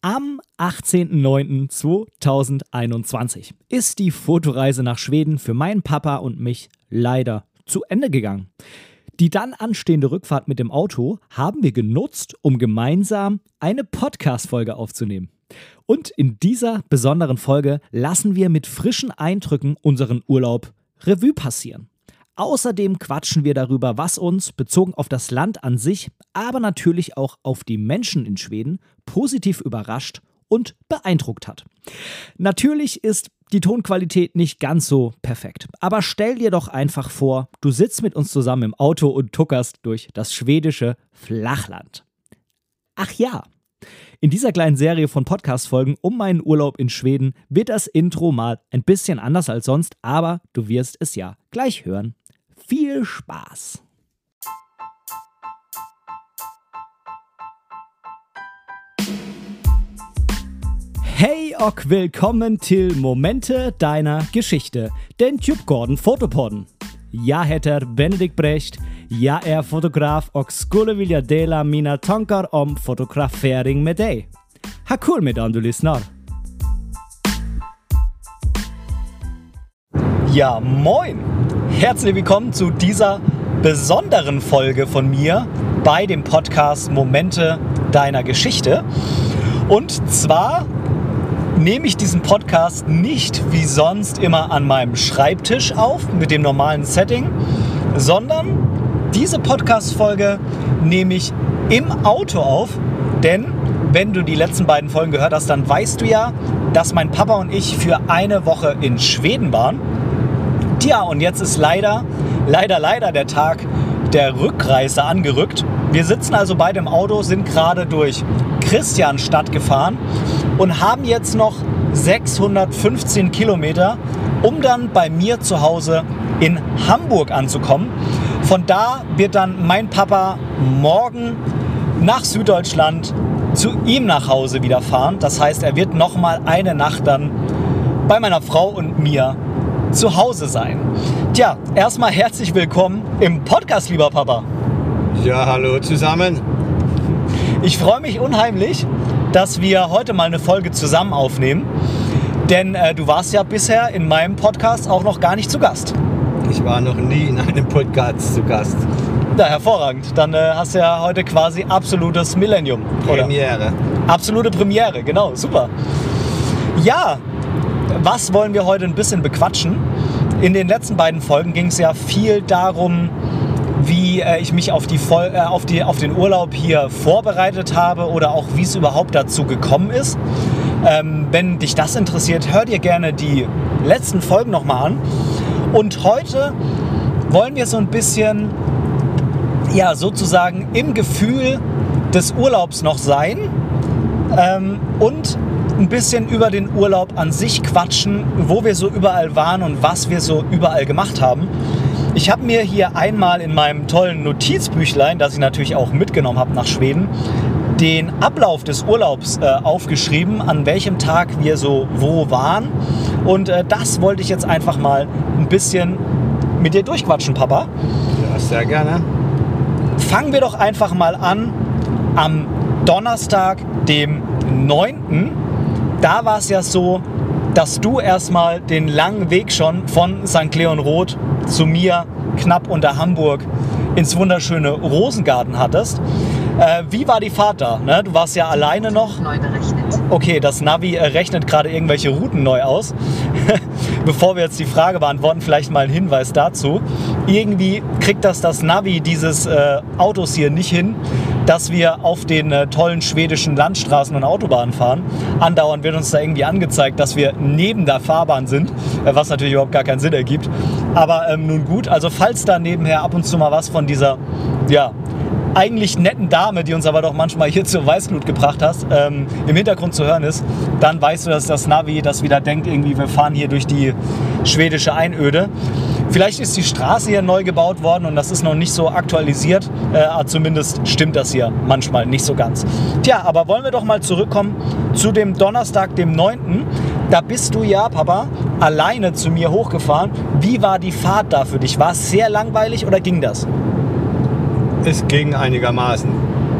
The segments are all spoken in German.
Am 18.09.2021 ist die Fotoreise nach Schweden für meinen Papa und mich leider zu Ende gegangen. Die dann anstehende Rückfahrt mit dem Auto haben wir genutzt, um gemeinsam eine Podcast-Folge aufzunehmen. Und in dieser besonderen Folge lassen wir mit frischen Eindrücken unseren Urlaub Revue passieren. Außerdem quatschen wir darüber, was uns bezogen auf das Land an sich, aber natürlich auch auf die Menschen in Schweden positiv überrascht und beeindruckt hat. Natürlich ist die Tonqualität nicht ganz so perfekt, aber stell dir doch einfach vor, du sitzt mit uns zusammen im Auto und tuckerst durch das schwedische Flachland. Ach ja, in dieser kleinen Serie von Podcast-Folgen um meinen Urlaub in Schweden wird das Intro mal ein bisschen anders als sonst, aber du wirst es ja gleich hören. Viel Spaß! Hey och willkommen til Momente deiner Geschichte, den Tubgården Fotopodden. Jag heter Benedikt Brecht, jag är fotograf och skulle vilja dela mina tankar om fotografering med dig. Ha kul medan du lyssnar! Ja, moin! Herzlich willkommen zu dieser besonderen Folge von mir bei dem Podcast Momente deiner Geschichte. Und zwar nehme ich diesen Podcast nicht wie sonst immer an meinem Schreibtisch auf mit dem normalen Setting, sondern diese Podcast-Folge nehme ich im Auto auf, denn wenn du die letzten beiden Folgen gehört hast, dann weißt du ja, dass mein Papa und ich für eine Woche in Schweden waren. Tja, und jetzt ist leider, leider, leider der Tag der Rückreise angerückt. Wir sitzen also beide im Auto, sind gerade durch Christianstadt gefahren und haben jetzt noch 615 Kilometer, um dann bei mir zu Hause in Hamburg anzukommen. Von da wird dann mein Papa morgen nach Süddeutschland zu ihm nach Hause wieder fahren. Das heißt, er wird noch mal eine Nacht dann bei meiner Frau und mir zu Hause sein. Tja, erstmal herzlich willkommen im Podcast, lieber Papa. Ja, hallo zusammen. Ich freue mich unheimlich, dass wir heute mal eine Folge zusammen aufnehmen. Denn äh, du warst ja bisher in meinem Podcast auch noch gar nicht zu Gast. Ich war noch nie in einem Podcast zu Gast. Ja, hervorragend. Dann äh, hast du ja heute quasi absolutes Millennium. Oder? Premiere. Absolute Premiere, genau, super. Ja, was wollen wir heute ein bisschen bequatschen? In den letzten beiden Folgen ging es ja viel darum, wie äh, ich mich auf, die Vol äh, auf, die, auf den Urlaub hier vorbereitet habe oder auch wie es überhaupt dazu gekommen ist. Ähm, wenn dich das interessiert, hör dir gerne die letzten Folgen nochmal an. Und heute wollen wir so ein bisschen, ja, sozusagen im Gefühl des Urlaubs noch sein ähm, und ein bisschen über den Urlaub an sich quatschen, wo wir so überall waren und was wir so überall gemacht haben. Ich habe mir hier einmal in meinem tollen Notizbüchlein, das ich natürlich auch mitgenommen habe nach Schweden, den Ablauf des Urlaubs äh, aufgeschrieben, an welchem Tag wir so wo waren. Und äh, das wollte ich jetzt einfach mal ein bisschen mit dir durchquatschen, Papa. Ja, sehr gerne. Fangen wir doch einfach mal an am Donnerstag, dem 9. Da war es ja so, dass du erstmal den langen Weg schon von St. Leon Roth zu mir knapp unter Hamburg ins wunderschöne Rosengarten hattest. Äh, wie war die Fahrt da? Ne? Du warst ja alleine noch. Neu berechnet. Okay, das Navi äh, rechnet gerade irgendwelche Routen neu aus. Bevor wir jetzt die Frage beantworten, vielleicht mal ein Hinweis dazu. Irgendwie kriegt das das Navi dieses äh, Autos hier nicht hin, dass wir auf den äh, tollen schwedischen Landstraßen und Autobahnen fahren. Andauernd wird uns da irgendwie angezeigt, dass wir neben der Fahrbahn sind, äh, was natürlich überhaupt gar keinen Sinn ergibt. Aber ähm, nun gut, also falls da nebenher ab und zu mal was von dieser, ja, eigentlich netten Dame, die uns aber doch manchmal hier zur Weißglut gebracht hast, ähm, im Hintergrund zu hören ist, dann weißt du, dass das Navi das wieder denkt, irgendwie wir fahren hier durch die schwedische Einöde. Vielleicht ist die Straße hier neu gebaut worden und das ist noch nicht so aktualisiert. Äh, zumindest stimmt das hier manchmal nicht so ganz. Tja, aber wollen wir doch mal zurückkommen zu dem Donnerstag, dem 9. Da bist du ja, Papa, alleine zu mir hochgefahren. Wie war die Fahrt da für dich? War es sehr langweilig oder ging das? Es ging einigermaßen.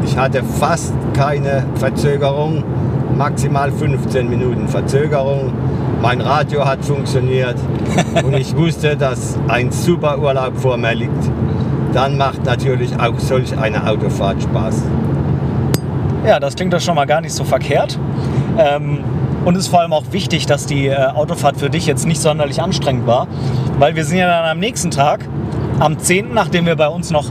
Ich hatte fast keine Verzögerung. maximal 15 Minuten Verzögerung. Mein Radio hat funktioniert und ich wusste, dass ein super Urlaub vor mir liegt. Dann macht natürlich auch solch eine Autofahrt Spaß. Ja, das klingt doch schon mal gar nicht so verkehrt. Ähm, und es ist vor allem auch wichtig, dass die äh, Autofahrt für dich jetzt nicht sonderlich anstrengend war, weil wir sind ja dann am nächsten Tag, am 10., nachdem wir bei uns noch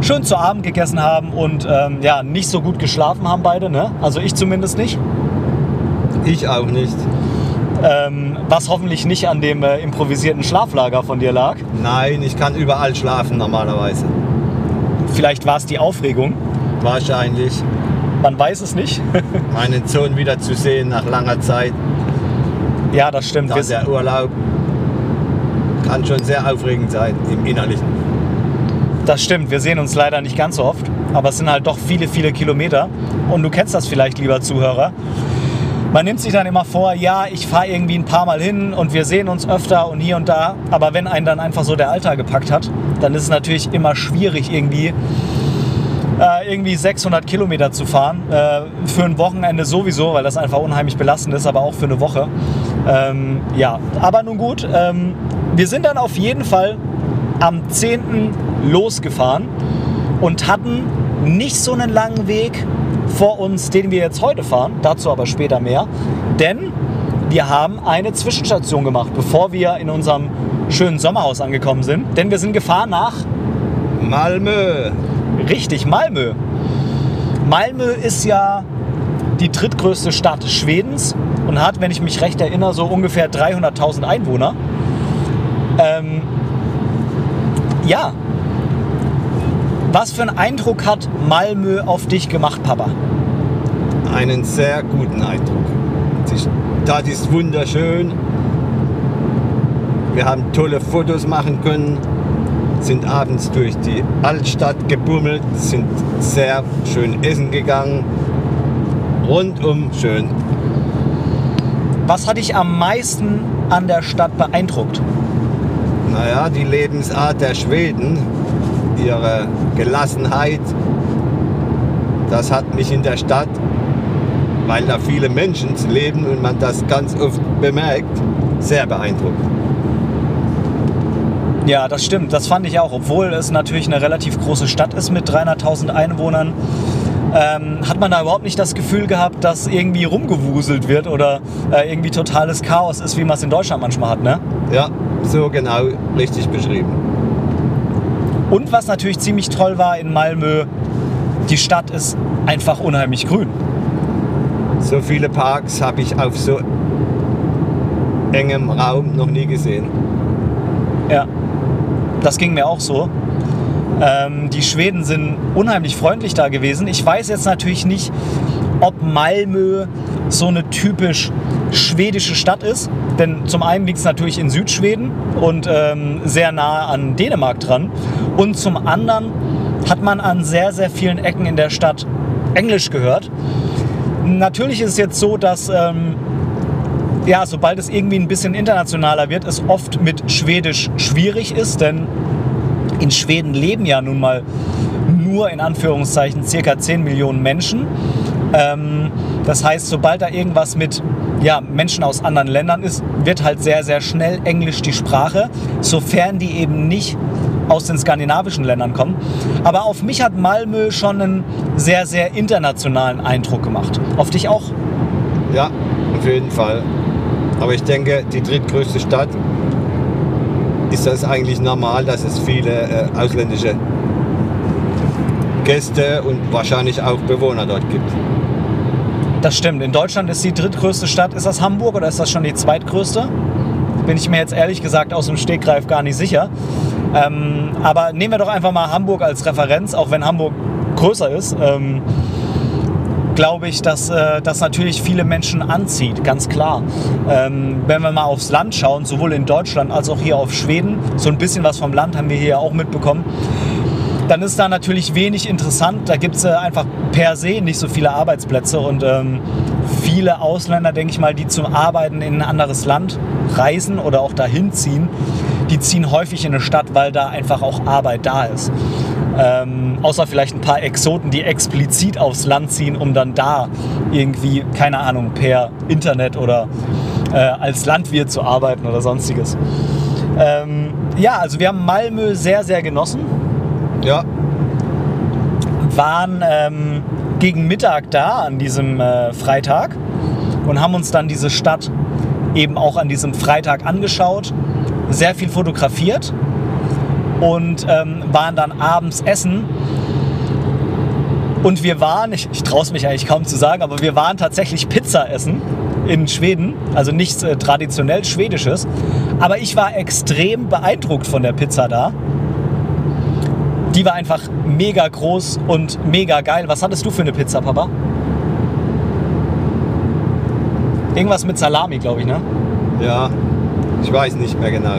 schön zu Abend gegessen haben und ähm, ja, nicht so gut geschlafen haben beide, ne? Also ich zumindest nicht. Ich auch nicht. Ähm, was hoffentlich nicht an dem äh, improvisierten Schlaflager von dir lag. Nein, ich kann überall schlafen normalerweise. Vielleicht war es die Aufregung. Wahrscheinlich. Man weiß es nicht. Meinen Sohn wieder zu sehen nach langer Zeit. ja, das stimmt. Dann der Urlaub kann schon sehr aufregend sein im Innerlichen. das stimmt. Wir sehen uns leider nicht ganz so oft. Aber es sind halt doch viele, viele Kilometer. Und du kennst das vielleicht, lieber Zuhörer. Man nimmt sich dann immer vor, ja, ich fahre irgendwie ein paar Mal hin und wir sehen uns öfter und hier und da. Aber wenn einen dann einfach so der Alltag gepackt hat, dann ist es natürlich immer schwierig, irgendwie, äh, irgendwie 600 Kilometer zu fahren. Äh, für ein Wochenende sowieso, weil das einfach unheimlich belastend ist, aber auch für eine Woche. Ähm, ja, aber nun gut. Ähm, wir sind dann auf jeden Fall am 10. losgefahren und hatten nicht so einen langen Weg vor uns, den wir jetzt heute fahren. Dazu aber später mehr. Denn wir haben eine Zwischenstation gemacht, bevor wir in unserem schönen Sommerhaus angekommen sind. Denn wir sind gefahren nach Malmö. Richtig, Malmö. Malmö ist ja die drittgrößte Stadt Schwedens und hat, wenn ich mich recht erinnere, so ungefähr 300.000 Einwohner. Ähm, ja. Was für einen Eindruck hat Malmö auf dich gemacht, Papa? Einen sehr guten Eindruck. Die Stadt ist wunderschön. Wir haben tolle Fotos machen können, sind abends durch die Altstadt gebummelt, sind sehr schön essen gegangen. Rundum schön. Was hat dich am meisten an der Stadt beeindruckt? Naja, die Lebensart der Schweden, ihre Gelassenheit, das hat mich in der Stadt, weil da viele Menschen leben und man das ganz oft bemerkt, sehr beeindruckt. Ja, das stimmt. Das fand ich auch. Obwohl es natürlich eine relativ große Stadt ist mit 300.000 Einwohnern, ähm, hat man da überhaupt nicht das Gefühl gehabt, dass irgendwie rumgewuselt wird oder äh, irgendwie totales Chaos ist, wie man es in Deutschland manchmal hat. Ne? Ja, so genau richtig beschrieben. Und was natürlich ziemlich toll war in Malmö, die Stadt ist einfach unheimlich grün. So viele Parks habe ich auf so engem Raum noch nie gesehen. Ja, das ging mir auch so. Ähm, die Schweden sind unheimlich freundlich da gewesen. Ich weiß jetzt natürlich nicht, ob Malmö so eine typisch schwedische Stadt ist. Denn zum einen liegt es natürlich in Südschweden und ähm, sehr nah an Dänemark dran. Und zum anderen hat man an sehr, sehr vielen Ecken in der Stadt Englisch gehört. Natürlich ist es jetzt so, dass ähm, ja, sobald es irgendwie ein bisschen internationaler wird, es oft mit Schwedisch schwierig ist, denn in Schweden leben ja nun mal nur in Anführungszeichen circa 10 Millionen Menschen. Ähm, das heißt, sobald da irgendwas mit ja, Menschen aus anderen Ländern ist, wird halt sehr, sehr schnell Englisch die Sprache, sofern die eben nicht aus den skandinavischen Ländern kommen. Aber auf mich hat Malmö schon einen sehr, sehr internationalen Eindruck gemacht. Auf dich auch? Ja, auf jeden Fall. Aber ich denke, die drittgrößte Stadt ist das eigentlich normal, dass es viele äh, ausländische Gäste und wahrscheinlich auch Bewohner dort gibt. Das stimmt. In Deutschland ist die drittgrößte Stadt. Ist das Hamburg oder ist das schon die zweitgrößte? Bin ich mir jetzt ehrlich gesagt aus dem Stegreif gar nicht sicher. Ähm, aber nehmen wir doch einfach mal Hamburg als Referenz, auch wenn Hamburg größer ist. Ähm, glaube ich, dass äh, das natürlich viele Menschen anzieht, ganz klar. Ähm, wenn wir mal aufs Land schauen, sowohl in Deutschland als auch hier auf Schweden, so ein bisschen was vom Land haben wir hier auch mitbekommen, dann ist da natürlich wenig interessant. Da gibt es äh, einfach per se nicht so viele Arbeitsplätze und ähm, viele Ausländer, denke ich mal, die zum Arbeiten in ein anderes Land reisen oder auch dahin ziehen, die ziehen häufig in eine Stadt, weil da einfach auch Arbeit da ist. Ähm, außer vielleicht ein paar Exoten, die explizit aufs Land ziehen, um dann da irgendwie, keine Ahnung, per Internet oder äh, als Landwirt zu arbeiten oder sonstiges. Ähm, ja, also wir haben Malmö sehr, sehr genossen. Ja, Waren ähm, gegen Mittag da an diesem äh, Freitag und haben uns dann diese Stadt eben auch an diesem Freitag angeschaut, sehr viel fotografiert und ähm, waren dann abends essen. Und wir waren, ich, ich traue es mich eigentlich kaum zu sagen, aber wir waren tatsächlich Pizza essen in Schweden, also nichts äh, traditionell Schwedisches. Aber ich war extrem beeindruckt von der Pizza da. Die war einfach mega groß und mega geil. Was hattest du für eine Pizza, Papa? Irgendwas mit Salami, glaube ich, ne? ja. Ich weiß nicht mehr genau.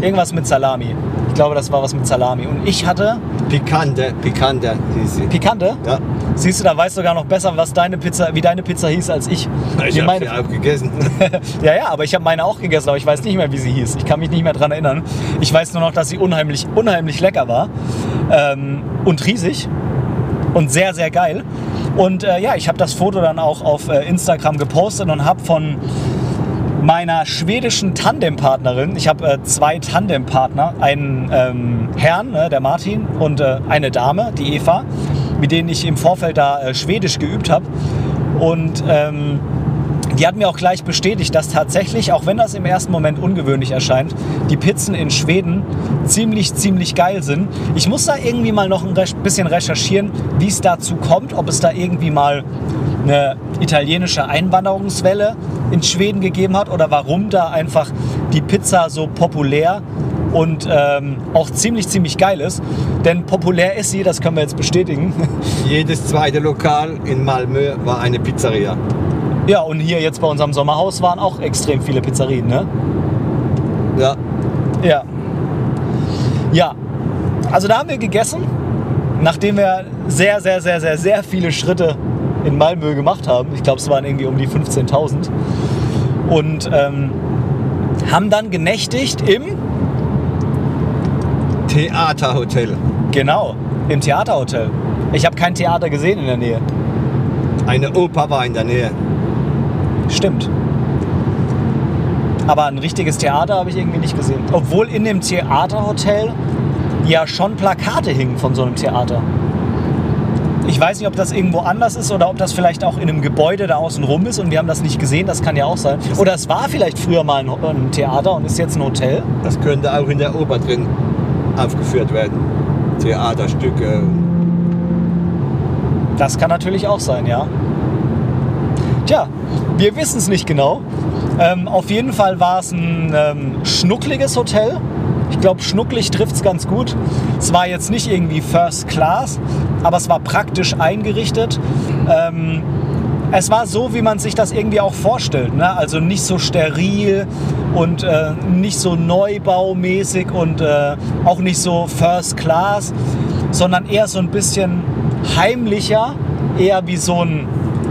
Irgendwas mit Salami. Ich glaube, das war was mit Salami. Und ich hatte Pikante, pikante hieß sie. Pikante. Ja, Siehst du, da weißt du sogar noch besser, was deine Pizza, wie deine Pizza hieß als ich. ich habe meine, auch gegessen. ja, ja, aber ich habe meine auch gegessen, aber ich weiß nicht mehr, wie sie hieß. Ich kann mich nicht mehr dran erinnern. Ich weiß nur noch, dass sie unheimlich, unheimlich lecker war ähm, und riesig und sehr, sehr geil. Und äh, ja, ich habe das Foto dann auch auf äh, Instagram gepostet und habe von meiner schwedischen Tandempartnerin, ich habe äh, zwei Tandempartner, einen ähm, Herrn, ne, der Martin, und äh, eine Dame, die Eva, mit denen ich im Vorfeld da äh, Schwedisch geübt habe. Und ähm, die hat mir auch gleich bestätigt, dass tatsächlich, auch wenn das im ersten Moment ungewöhnlich erscheint, die Pizzen in Schweden ziemlich, ziemlich geil sind. Ich muss da irgendwie mal noch ein bisschen recherchieren, wie es dazu kommt, ob es da irgendwie mal eine italienische Einwanderungswelle in Schweden gegeben hat oder warum da einfach die Pizza so populär und ähm, auch ziemlich, ziemlich geil ist. Denn populär ist sie, das können wir jetzt bestätigen. Jedes zweite Lokal in Malmö war eine Pizzeria. Ja, und hier jetzt bei unserem Sommerhaus waren auch extrem viele Pizzerien, ne? Ja, Ja. Ja. Also da haben wir gegessen, nachdem wir sehr, sehr, sehr, sehr, sehr viele Schritte in Malmö gemacht haben. Ich glaube, es waren irgendwie um die 15.000. Und ähm, haben dann genächtigt im, Theaterhotel. genau, im Theaterhotel. Ich habe kein Theater gesehen in der Nähe. Eine Oper war in der Nähe. Stimmt. Aber ein richtiges Theater habe ich irgendwie nicht gesehen. Obwohl in dem Theaterhotel ja schon Plakate hingen von so einem Theater. Ich weiß nicht, ob das irgendwo anders ist oder ob das vielleicht auch in einem Gebäude da außen rum ist und wir haben das nicht gesehen. Das kann ja auch sein. Oder es war vielleicht früher mal ein, ein Theater und ist jetzt ein Hotel. Das könnte auch in der Oper drin aufgeführt werden. Theaterstücke. Das kann natürlich auch sein, ja. Tja, wir wissen es nicht genau. Ähm, auf jeden Fall war es ein ähm, schnuckliges Hotel. Ich glaube, schnucklig trifft es ganz gut. Es war jetzt nicht irgendwie First Class, aber es war praktisch eingerichtet. Ähm, es war so, wie man sich das irgendwie auch vorstellt. Ne? Also nicht so steril und äh, nicht so neubaumäßig und äh, auch nicht so First Class, sondern eher so ein bisschen heimlicher, eher wie so ein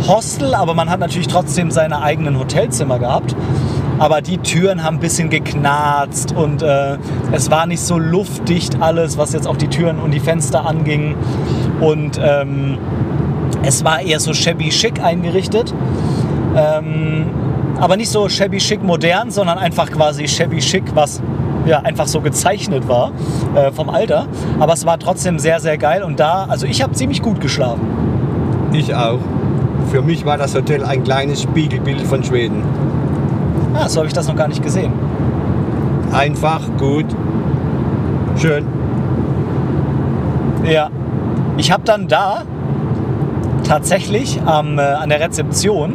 Hostel, aber man hat natürlich trotzdem seine eigenen Hotelzimmer gehabt. Aber die Türen haben ein bisschen geknarzt und äh, es war nicht so luftdicht alles, was jetzt auch die Türen und die Fenster anging. Und ähm, es war eher so shabby chic eingerichtet. Ähm, aber nicht so shabby chic modern, sondern einfach quasi shabby chic, was ja einfach so gezeichnet war äh, vom Alter. Aber es war trotzdem sehr, sehr geil. Und da, also ich habe ziemlich gut geschlafen. Ich auch. Für mich war das Hotel ein kleines Spiegelbild von Schweden. Ah, so habe ich das noch gar nicht gesehen. Einfach, gut, schön. Ja. Ich habe dann da tatsächlich am, äh, an der Rezeption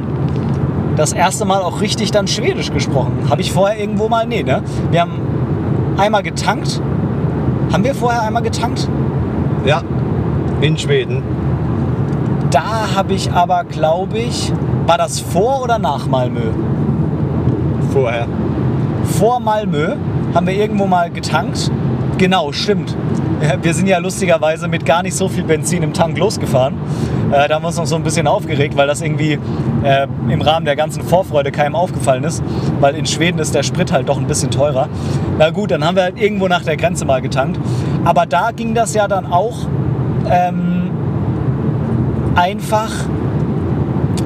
das erste Mal auch richtig dann Schwedisch gesprochen. Habe ich vorher irgendwo mal? Nee, ne? Wir haben einmal getankt. Haben wir vorher einmal getankt? Ja, in Schweden. Da habe ich aber, glaube ich, war das vor oder nach Malmö? Vorher. Vor Malmö haben wir irgendwo mal getankt. Genau, stimmt. Ja, Wir sind ja lustigerweise mit gar nicht so viel Benzin im Tank losgefahren. Äh, da haben wir uns noch so ein bisschen aufgeregt, weil das irgendwie äh, im Rahmen der ganzen Vorfreude keinem aufgefallen ist. Weil in Schweden ist der Sprit halt doch ein bisschen teurer. Na gut, dann haben wir halt irgendwo nach der Grenze mal getankt. Aber da ging das ja dann auch ähm, einfach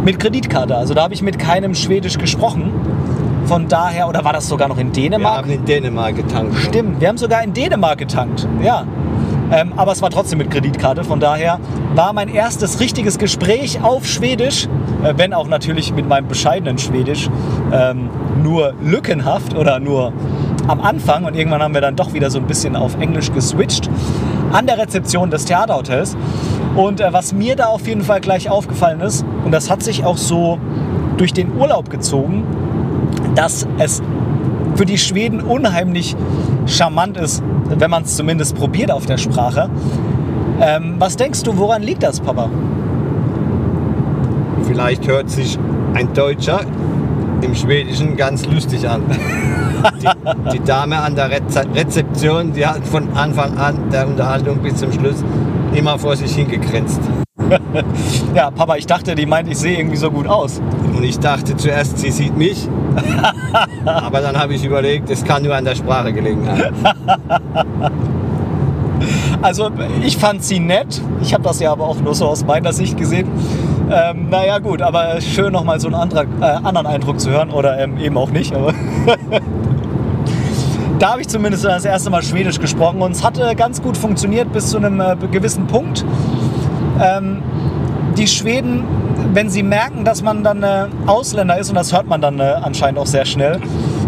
mit Kreditkarte. Also da habe ich mit keinem Schwedisch gesprochen. Von daher, oder war das sogar noch in Wir Dänemark? haben in Dänemark getankt. Stimmt, wir haben sogar in Dänemark getankt. Ja. Ähm, aber es war trotzdem mit Kreditkarte. Von daher war mein erstes richtiges Gespräch auf Schwedisch, äh, wenn auch natürlich mit meinem bescheidenen Schwedisch ähm, nur lückenhaft oder nur am Anfang. Und irgendwann haben wir dann doch wieder so ein bisschen auf Englisch geswitcht an der Rezeption des Theaterhotels. Und äh, was mir da auf jeden Fall gleich aufgefallen ist, und das hat sich auch so durch den Urlaub gezogen, dass es für die Schweden unheimlich charmant ist, wenn man es zumindest probiert auf der Sprache. Ähm, was denkst du, woran liegt das, Papa? Vielleicht hört sich ein Deutscher im Schwedischen ganz lustig an. Die, die Dame an der Reze Rezeption, die hat von Anfang an der Unterhaltung bis zum Schluss immer vor sich hingegrinst. Ja, Papa, ich dachte, die meint, ich sehe irgendwie so gut aus. Und ich dachte zuerst, sie sieht mich. Aber dann habe ich überlegt, es kann nur an der Sprache gelegen haben. Also ich fand sie nett. Ich habe das ja aber auch nur so aus meiner Sicht gesehen. Ähm, naja gut, aber schön nochmal so einen Antrag, äh, anderen Eindruck zu hören oder ähm, eben auch nicht. Aber da habe ich zumindest das erste Mal Schwedisch gesprochen und es hatte ganz gut funktioniert bis zu einem äh, gewissen Punkt. Ähm, die Schweden, wenn sie merken, dass man dann äh, Ausländer ist, und das hört man dann äh, anscheinend auch sehr schnell,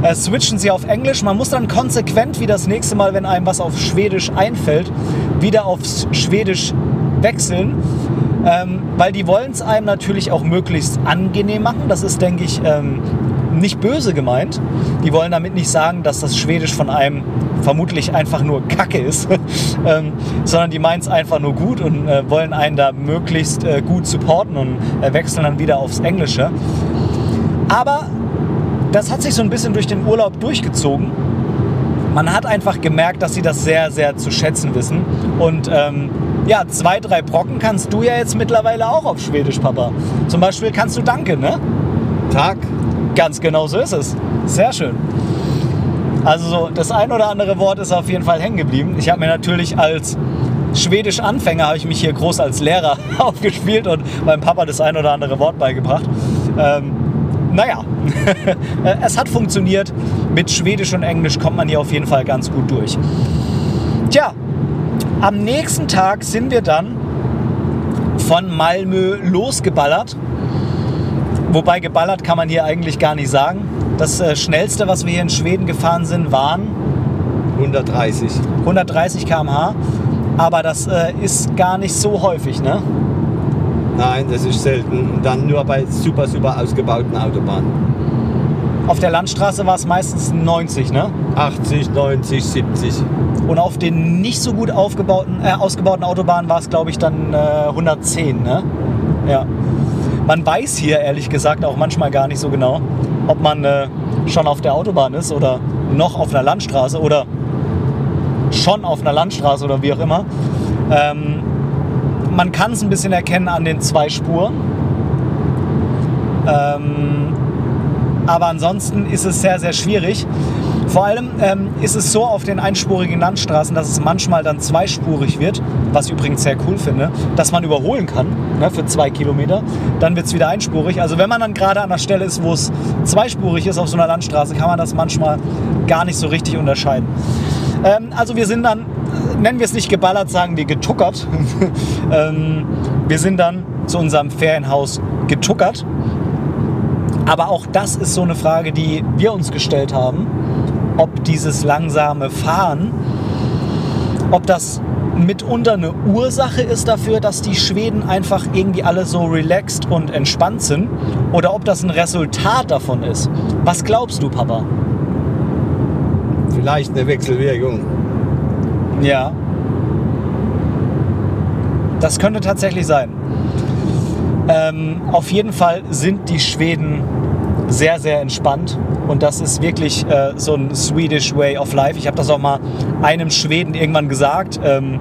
äh, switchen sie auf Englisch. Man muss dann konsequent wie das nächste Mal, wenn einem was auf Schwedisch einfällt, wieder aufs Schwedisch wechseln. Ähm, weil die wollen es einem natürlich auch möglichst angenehm machen. Das ist, denke ich, ähm, nicht böse gemeint. Die wollen damit nicht sagen, dass das Schwedisch von einem vermutlich einfach nur Kacke ist, ähm, sondern die meinen es einfach nur gut und äh, wollen einen da möglichst äh, gut supporten und äh, wechseln dann wieder aufs Englische. Aber das hat sich so ein bisschen durch den Urlaub durchgezogen. Man hat einfach gemerkt, dass sie das sehr, sehr zu schätzen wissen. Und ähm, ja, zwei, drei Brocken kannst du ja jetzt mittlerweile auch auf Schwedisch, Papa. Zum Beispiel kannst du Danke, ne? Tag, Ganz genau so ist es. Sehr schön. Also so, das ein oder andere Wort ist auf jeden Fall hängen geblieben. Ich habe mir natürlich als Schwedisch-Anfänger habe ich mich hier groß als Lehrer aufgespielt und meinem Papa das ein oder andere Wort beigebracht. Ähm, naja, es hat funktioniert. Mit Schwedisch und Englisch kommt man hier auf jeden Fall ganz gut durch. Tja, am nächsten Tag sind wir dann von Malmö losgeballert. Wobei geballert kann man hier eigentlich gar nicht sagen. Das äh, schnellste, was wir hier in Schweden gefahren sind, waren 130. 130 km/h. Aber das äh, ist gar nicht so häufig, ne? Nein, das ist selten. Und dann nur bei super, super ausgebauten Autobahnen. Auf der Landstraße war es meistens 90, ne? 80, 90, 70. Und auf den nicht so gut aufgebauten, äh, ausgebauten Autobahnen war es, glaube ich, dann äh, 110, ne? Ja. Man weiß hier ehrlich gesagt auch manchmal gar nicht so genau, ob man äh, schon auf der Autobahn ist oder noch auf einer Landstraße oder schon auf einer Landstraße oder wie auch immer. Ähm, man kann es ein bisschen erkennen an den zwei Spuren. Ähm, aber ansonsten ist es sehr, sehr schwierig. Vor allem ähm, ist es so auf den einspurigen Landstraßen, dass es manchmal dann zweispurig wird, was ich übrigens sehr cool finde, dass man überholen kann ne, für zwei Kilometer. Dann wird es wieder einspurig. Also wenn man dann gerade an der Stelle ist, wo es zweispurig ist auf so einer Landstraße, kann man das manchmal gar nicht so richtig unterscheiden. Ähm, also wir sind dann, nennen wir es nicht geballert, sagen wir getuckert. ähm, wir sind dann zu unserem Ferienhaus getuckert. Aber auch das ist so eine Frage, die wir uns gestellt haben, ob dieses langsame Fahren, ob das mitunter eine Ursache ist dafür, dass die Schweden einfach irgendwie alle so relaxed und entspannt sind oder ob das ein Resultat davon ist. Was glaubst du, Papa? Vielleicht eine Wechselwirkung. Ja. Das könnte tatsächlich sein. Ähm, auf jeden Fall sind die Schweden sehr, sehr entspannt. Und das ist wirklich äh, so ein Swedish Way of Life. Ich habe das auch mal einem Schweden irgendwann gesagt. Ähm,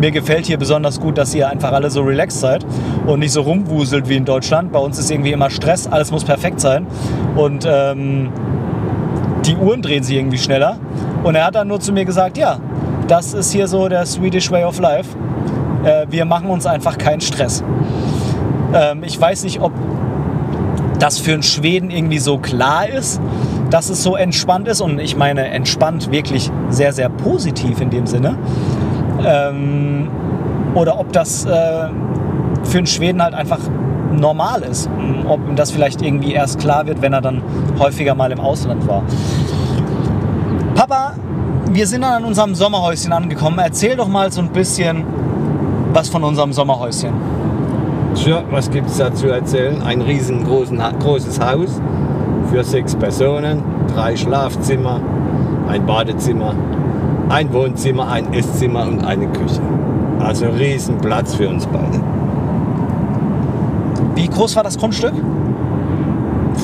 mir gefällt hier besonders gut, dass ihr einfach alle so relaxed seid und nicht so rumwuselt wie in Deutschland. Bei uns ist irgendwie immer Stress, alles muss perfekt sein. Und ähm, die Uhren drehen sich irgendwie schneller. Und er hat dann nur zu mir gesagt, ja, das ist hier so der Swedish Way of Life. Äh, wir machen uns einfach keinen Stress. Ähm, ich weiß nicht, ob das für einen Schweden irgendwie so klar ist, dass es so entspannt ist. Und ich meine, entspannt wirklich sehr, sehr positiv in dem Sinne. Ähm, oder ob das äh, für einen Schweden halt einfach normal ist. Ob ihm das vielleicht irgendwie erst klar wird, wenn er dann häufiger mal im Ausland war. Papa, wir sind dann an unserem Sommerhäuschen angekommen. Erzähl doch mal so ein bisschen was von unserem Sommerhäuschen. Tja, was gibt es da zu erzählen? Ein riesengroßes Haus für sechs Personen, drei Schlafzimmer, ein Badezimmer, ein Wohnzimmer, ein Esszimmer und eine Küche. Also riesen Platz für uns beide. Wie groß war das Grundstück?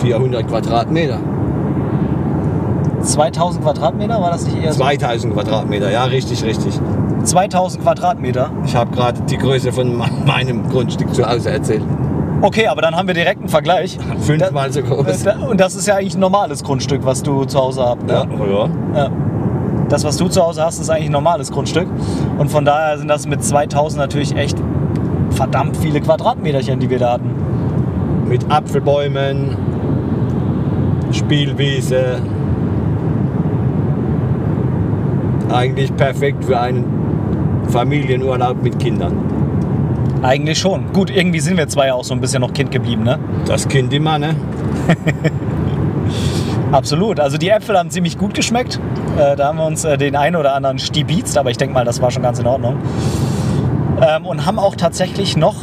400 Quadratmeter. 2000 Quadratmeter, war das nicht eher so? 2000 Quadratmeter, ja, richtig, richtig. 2000 Quadratmeter. Ich habe gerade die Größe von meinem Grundstück zu Hause erzählt. Okay, aber dann haben wir direkt einen Vergleich. Fünfmal so groß. Und das ist ja eigentlich ein normales Grundstück, was du zu Hause hast. Ne? Ja, ja. Ja. Das, was du zu Hause hast, ist eigentlich ein normales Grundstück. Und von daher sind das mit 2000 natürlich echt verdammt viele Quadratmeterchen, die wir da hatten. Mit Apfelbäumen, Spielwiese. Eigentlich perfekt für einen Familienurlaub mit Kindern. Eigentlich schon. Gut, irgendwie sind wir zwei ja auch so ein bisschen noch Kind geblieben, ne? Das Kind immer, ne? Absolut. Also die Äpfel haben ziemlich gut geschmeckt. Äh, da haben wir uns äh, den einen oder anderen stibitzt, aber ich denke mal, das war schon ganz in Ordnung. Ähm, und haben auch tatsächlich noch,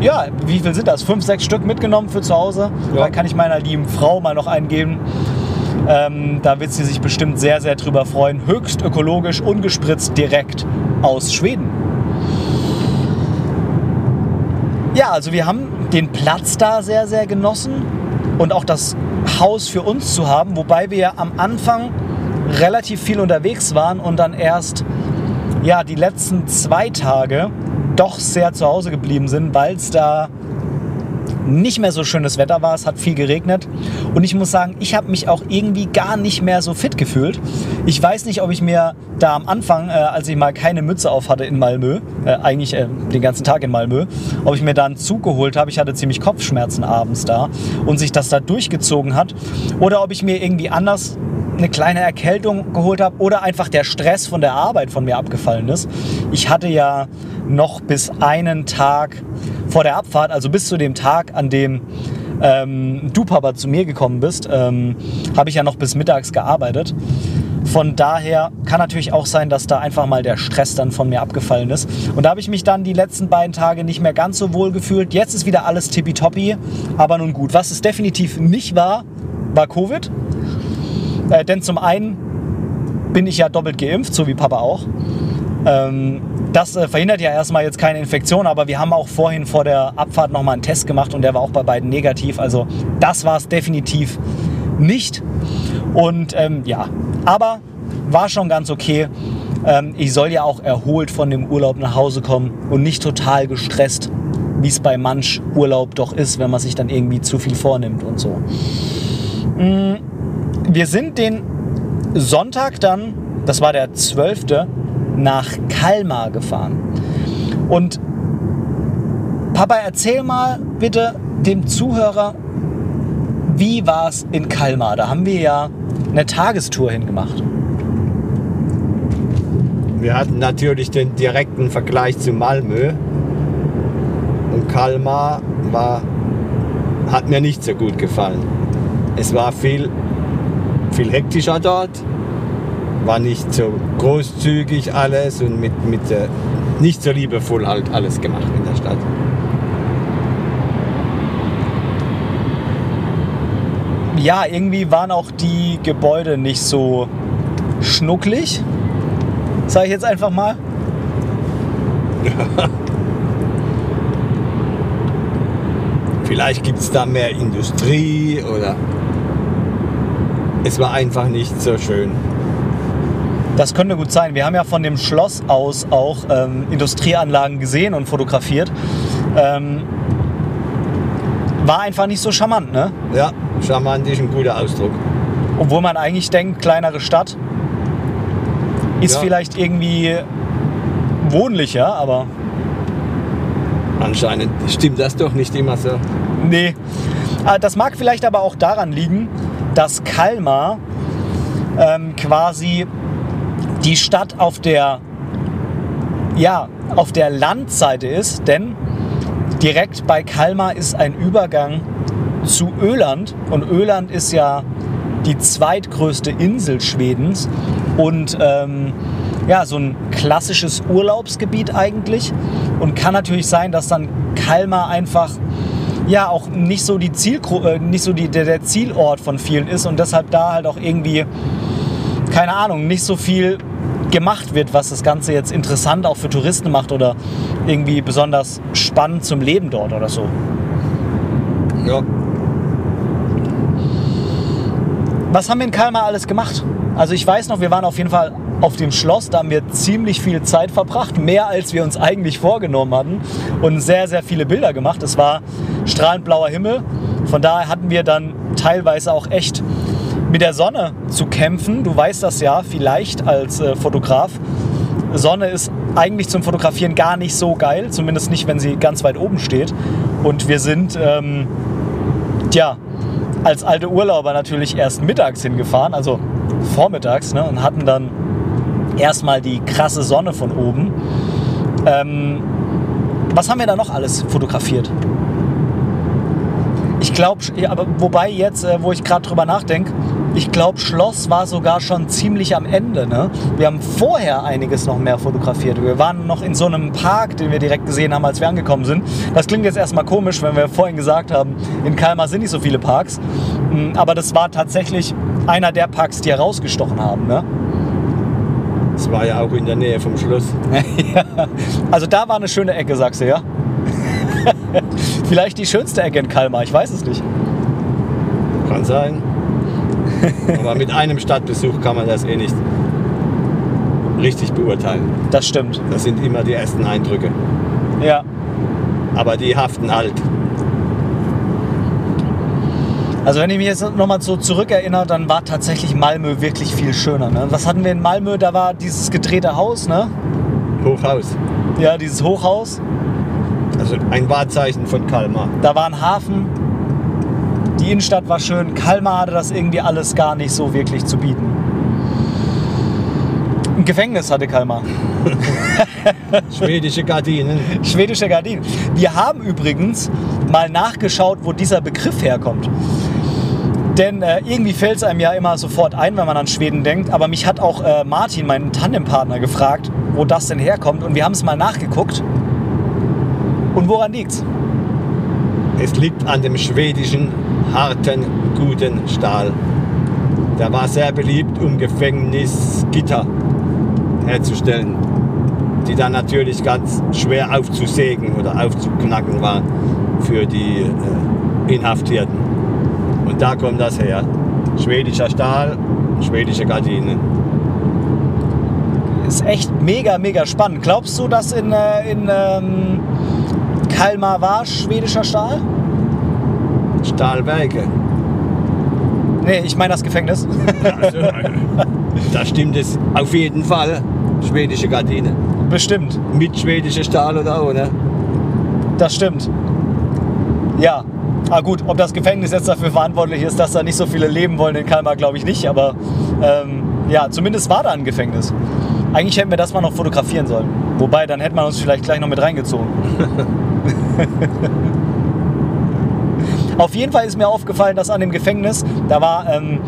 ja, wie viel sind das? Fünf, sechs Stück mitgenommen für zu Hause. Ja. Da kann ich meiner lieben Frau mal noch eingeben. Ähm, da wird sie sich bestimmt sehr, sehr drüber freuen. Höchst ökologisch, ungespritzt, direkt aus Schweden. Ja, also wir haben den Platz da sehr, sehr genossen und auch das Haus für uns zu haben, wobei wir am Anfang relativ viel unterwegs waren und dann erst ja, die letzten zwei Tage doch sehr zu Hause geblieben sind, weil es da nicht mehr so schönes Wetter war. Es hat viel geregnet. Und ich muss sagen, ich habe mich auch irgendwie gar nicht mehr so fit gefühlt. Ich weiß nicht, ob ich mir da am Anfang, äh, als ich mal keine Mütze auf hatte in Malmö, äh, eigentlich äh, den ganzen Tag in Malmö, ob ich mir da einen Zug geholt habe. Ich hatte ziemlich Kopfschmerzen abends da und sich das da durchgezogen hat. Oder ob ich mir irgendwie anders eine kleine Erkältung geholt habe oder einfach der Stress von der Arbeit von mir abgefallen ist. Ich hatte ja noch bis einen Tag vor der Abfahrt, also bis zu dem Tag, an dem ähm, du, Papa, zu mir gekommen bist, ähm, habe ich ja noch bis mittags gearbeitet. Von daher kann natürlich auch sein, dass da einfach mal der Stress dann von mir abgefallen ist. Und da habe ich mich dann die letzten beiden Tage nicht mehr ganz so wohl gefühlt. Jetzt ist wieder alles tippitoppi, aber nun gut. Was es definitiv nicht war, war Covid. Äh, denn zum einen bin ich ja doppelt geimpft, so wie Papa auch. Ähm, das äh, verhindert ja erstmal jetzt keine Infektion, aber wir haben auch vorhin vor der Abfahrt nochmal einen Test gemacht und der war auch bei beiden negativ. Also das war es definitiv nicht. Und ähm, ja, aber war schon ganz okay. Ähm, ich soll ja auch erholt von dem Urlaub nach Hause kommen und nicht total gestresst, wie es bei manch Urlaub doch ist, wenn man sich dann irgendwie zu viel vornimmt und so. Mm, Wir sind den Sonntag dann, das war der 12., nach Kalmar gefahren. Und Papa, erzähl mal bitte dem Zuhörer, wie war es in Kalmar? Da haben wir ja eine Tagestour hingemacht. Wir hatten natürlich den direkten Vergleich zu Malmö. Und Kalmar war, hat mir nicht so gut gefallen. Es war viel, viel hektischer dort, war nicht so großzügig alles und mit, mit nicht so liebevoll halt alles gemacht in der Stadt. Ja, irgendwie waren auch die Gebäude nicht so schnucklig, sage ich jetzt einfach mal. Vielleicht gibt es da mehr Industrie oder es war einfach nicht so schön. Das könnte gut sein. Wir haben ja von dem Schloss aus auch ähm, Industrieanlagen gesehen und fotografiert. Ähm, war einfach nicht so charmant, ne? Ja, charmant ist ein guter Ausdruck. Obwohl man eigentlich denkt, kleinere Stadt. Ist Ja. vielleicht irgendwie wohnlicher, aber Anscheinend stimmt das doch nicht immer so. nee. Ah, Das mag vielleicht aber auch daran liegen, dass Kalmar ähm, quasi die Stadt auf der, ja, auf der Landseite ist, denn direkt bei Kalmar ist ein Übergang zu Öland. Und Öland ist ja die zweitgrößte Insel Schwedens und ähm, ja, so ein klassisches Urlaubsgebiet eigentlich. Und kann natürlich sein, dass dann Kalmar einfach ja auch nicht so die Zielgru äh, nicht so die, der, der Zielort von vielen ist und deshalb da halt auch irgendwie keine Ahnung nicht so viel gemacht wird, was das Ganze jetzt interessant auch für Touristen macht oder irgendwie besonders spannend zum Leben dort oder so. Ja. Was haben wir in Kalmar alles gemacht? Also ich weiß noch, wir waren auf jeden Fall auf dem Schloss, da haben wir ziemlich viel Zeit verbracht, mehr als wir uns eigentlich vorgenommen hatten und sehr, sehr viele Bilder gemacht. Es war strahlend blauer Himmel, von daher hatten wir dann teilweise auch echt mit der Sonne zu kämpfen. Du weißt das ja vielleicht als äh, Fotograf. Sonne ist eigentlich zum Fotografieren gar nicht so geil, zumindest nicht, wenn sie ganz weit oben steht. Und wir sind, ähm, tja, als alte Urlauber natürlich erst mittags hingefahren, also vormittags, ne, und hatten dann erstmal die krasse Sonne von oben. Ähm, was haben wir da noch alles fotografiert? Ich glaube, aber wobei jetzt, äh, wo ich gerade drüber nachdenke, ich glaube, Schloss war sogar schon ziemlich am Ende. Ne? Wir haben vorher einiges noch mehr fotografiert. Wir waren noch in so einem Park, den wir direkt gesehen haben, als wir angekommen sind. Das klingt jetzt erstmal komisch, wenn wir vorhin gesagt haben, in Kalmar sind nicht so viele Parks. Mm, Aber das war tatsächlich einer der Parks, die herausgestochen haben. Ne? Das war ja auch in der Nähe vom Schloss. ja. Also da war eine schöne Ecke, sagst du, ja? Vielleicht die schönste Ecke in Kalmar, ich weiß es nicht. Kann sein. Aber mit einem Stadtbesuch kann man das eh nicht richtig beurteilen. Das stimmt. Das sind immer die ersten Eindrücke. Ja. Aber die haften halt. Also wenn ich mich jetzt nochmal so zurückerinnere, dann war tatsächlich Malmö wirklich viel schöner. Ne? Was hatten wir in Malmö? Da war dieses gedrehte Haus, ne? Hochhaus. Ja, dieses Hochhaus. Also ein Wahrzeichen von Kalmar. Da war ein Hafen. Die Innenstadt war schön. Kalmar hatte das irgendwie alles gar nicht so wirklich zu bieten. Ein Gefängnis hatte Kalmar. Schwedische Gardinen. Schwedische Gardinen. Wir haben übrigens mal nachgeschaut, wo dieser Begriff herkommt. Denn äh, irgendwie fällt es einem ja immer sofort ein, wenn man an Schweden denkt. Aber mich hat auch äh, Martin, mein Tandempartner, gefragt, wo das denn herkommt. Und wir haben es mal nachgeguckt. Und woran liegt's? Es liegt an dem schwedischen harten, guten Stahl. Der war sehr beliebt, um Gefängnisgitter herzustellen, die dann natürlich ganz schwer aufzusägen oder aufzuknacken waren für die äh, Inhaftierten. Da kommt das her. Schwedischer Stahl, schwedische Gardinen. Ist echt mega, mega spannend. Glaubst du, dass in, äh, in ähm, Kalmar war schwedischer Stahl? Stahlwerke. Nee, ich meine das Gefängnis. Also, da stimmt es auf jeden Fall. Schwedische Gardine. Bestimmt. Mit schwedischer Stahl oder ohne. Das stimmt. Ja. Ah gut, ob das Gefängnis jetzt dafür verantwortlich ist, dass da nicht so viele leben wollen in Kalmar, glaube ich nicht. Aber ähm, ja, zumindest war da ein Gefängnis. Eigentlich hätten wir das mal noch fotografieren sollen. Wobei, dann hätte man uns vielleicht gleich noch mit reingezogen. Auf jeden Fall ist mir aufgefallen, dass an dem Gefängnis, da war ähm,